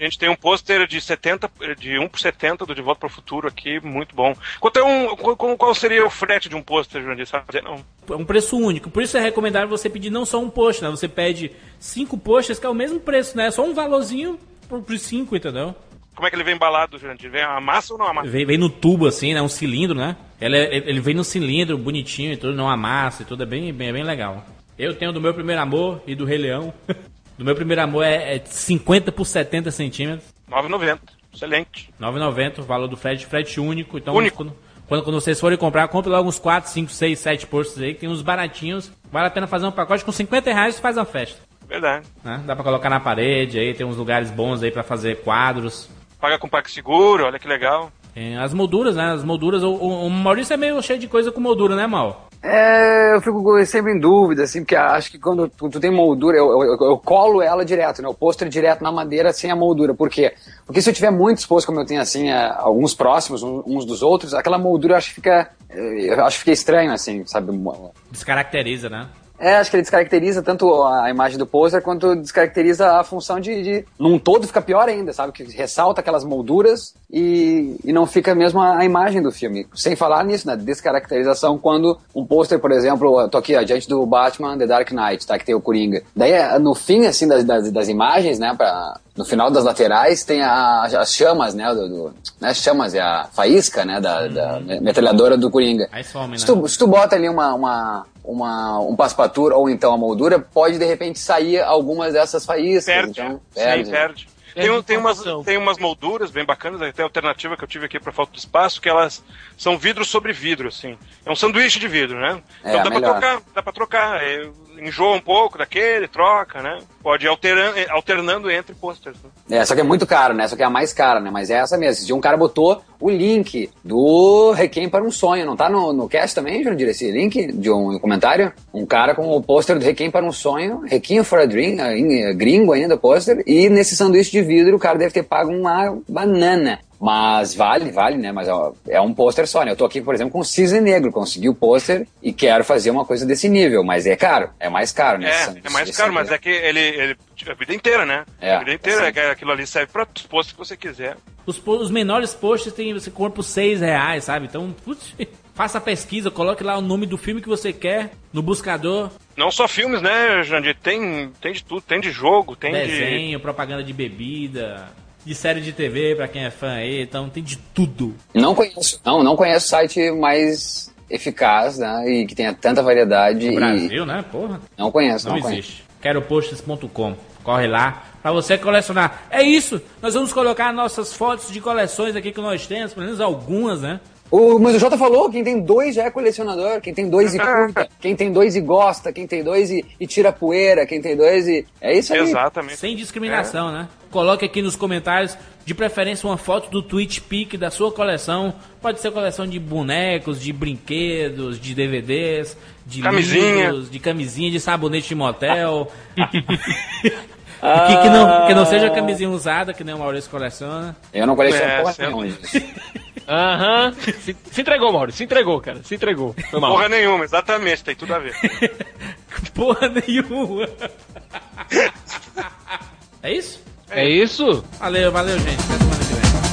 Speaker 7: A gente tem um pôster de 70, de 1 por 70 do De Volta para o Futuro aqui, muito bom. Quanto é um, qual, qual seria o frete de um pôster, Jurandir? Sabe? Não.
Speaker 1: É um preço único. Por isso é recomendável você pedir não só um post, né? Você pede cinco posts, que é o mesmo preço, né? Só um valorzinho por, por cinco, entendeu?
Speaker 7: Como é que ele vem embalado, Jurandir? Vem a massa ou não a massa?
Speaker 1: Vem, vem no tubo, assim, né? Um cilindro, né? Ele, é- ele vem no cilindro, bonitinho e tudo, não amassa e tudo. É bem, bem, bem legal. Eu tenho do meu primeiro amor e do Rei Leão. Do meu primeiro amor é, é 50 por 70 centímetros.
Speaker 7: 9,90. Excelente.
Speaker 1: 9,90 o valor do frete, frete único. Então,
Speaker 7: Único.
Speaker 1: Quando, quando, quando vocês forem comprar, compre logo uns 4, 5, 6, 7 postos aí, que tem uns baratinhos. Vale a pena fazer um pacote com 50 reais e faz uma festa.
Speaker 7: Verdade.
Speaker 1: né? Dá pra colocar na parede aí, tem uns lugares bons aí pra fazer quadros.
Speaker 7: Paga com PagSeguro, olha que legal.
Speaker 1: Tem as molduras, né? As molduras. O, o, Maurício é meio cheio de coisa com moldura, né, Mal?
Speaker 2: É, eu fico sempre em dúvida, assim, porque acho que quando tu, tu tem moldura, eu, eu, eu colo ela direto, né? O pôster direto na madeira sem a moldura. Por quê? Porque se eu tiver muitos pôsteres, como eu tenho, assim, é, alguns próximos um- uns dos outros, aquela moldura eu acho que fica. é, Eu acho que fica estranho, assim, sabe?
Speaker 1: Descaracteriza, né?
Speaker 2: É, acho que ele descaracteriza tanto a imagem do pôster quanto descaracteriza a função de, de. Num todo fica pior ainda, sabe? Que ressalta aquelas molduras e, e não fica mesmo a, a imagem do filme. Sem falar nisso, na descaracterização, quando um pôster, por exemplo, eu tô aqui, ó, diante do Batman The Dark Knight, tá? Que tem o Coringa. Daí, é, no fim, assim, das, das, das imagens, né? Pra, no final das laterais tem a- as chamas, né? Do, do- né chamas, é a faísca, né? Da, da metralhadora do Coringa.
Speaker 1: Aí some,
Speaker 2: Se
Speaker 1: né?
Speaker 2: tu, se tu bota ali uma, uma, uma, um passepatura ou então a moldura, pode de repente sair algumas dessas faíscas.
Speaker 7: Perde.
Speaker 2: Então,
Speaker 7: Sim, perde. Tem,
Speaker 3: Perde
Speaker 7: um- tem, umas,
Speaker 3: informação.
Speaker 7: tem umas molduras bem bacanas, até a alternativa que eu tive aqui para falta de espaço, que elas são vidro sobre vidro, assim. É um sanduíche de vidro, né?
Speaker 2: É,
Speaker 7: Então dá pra
Speaker 2: melhor.
Speaker 7: trocar, dá pra trocar. É, enjoa um pouco daquele, troca, né? Pode ir alterando, alternando entre posters. Né?
Speaker 2: É, só que é muito caro, né? Só que é a mais cara, né? Mas é essa mesmo. Dia um cara botou o link do Requiem para um Sonho. Não tá no, no cast também, Jurandir, esse link de um comentário? Um cara com o pôster do Requiem para um Sonho, Requiem for a Dream, eh, eh, gringo ainda pôster, e nesse sanduíche de vidro o cara deve ter pago uma banana. Mas vale, vale, né? Mas ó, é um pôster só, né? Eu tô aqui, por exemplo, com o Cisne Negro, consegui o pôster e quero fazer uma coisa desse nível, mas é caro, é mais caro, né?
Speaker 7: É, é mais caro, mas é que ele, ele a vida inteira, né?
Speaker 2: É,
Speaker 7: a vida inteira, é que aquilo ali serve para os postos que você quiser.
Speaker 1: Os, os menores posts tem você compra por 6 reais, sabe? Então, putz, faça a pesquisa, coloque lá o nome do filme que você quer no buscador,
Speaker 7: Não só filmes, né, Jandir? Tem, tem de tudo, tem de jogo, tem de.
Speaker 1: desenho, propaganda de bebida, de série de TV pra quem é fã aí, então tem de tudo.
Speaker 2: Não conheço, não, não conheço site mais eficaz, né? E que tenha tanta variedade.
Speaker 1: No
Speaker 2: e
Speaker 1: Brasil, né? Porra.
Speaker 2: Não conheço,
Speaker 1: Não,
Speaker 2: não, conheço.
Speaker 1: existe. Queropostes.com. Corre lá pra você colecionar. É isso. Nós vamos colocar nossas fotos de coleções aqui que nós temos, pelo menos algumas, né?
Speaker 2: O, mas o Jota falou, quem tem dois já é colecionador, quem tem dois e curta, quem tem dois e gosta, quem tem dois e, e tira poeira, quem tem dois e. É isso aí.
Speaker 7: Exatamente.
Speaker 1: Sem discriminação, né? Coloque aqui nos comentários, de preferência, uma foto do Twitch Peak da sua coleção. Pode ser coleção de bonecos, de brinquedos, de DVDs, de
Speaker 7: Camisinha.
Speaker 1: livros, de camisinha, de sabonete de motel. Que, que não, que não seja camisinha usada, que nem o Maurício coleciona.
Speaker 2: Eu não coleciono
Speaker 7: É,
Speaker 2: porra
Speaker 7: sempre.
Speaker 2: nenhuma
Speaker 3: Aham. Se, se entregou, Mauro. Se entregou, cara. Se entregou. Foi mal.
Speaker 7: Porra nenhuma, exatamente, tem tudo a ver.
Speaker 1: Porra nenhuma. É isso?
Speaker 3: É isso?
Speaker 1: Valeu, valeu, gente. Até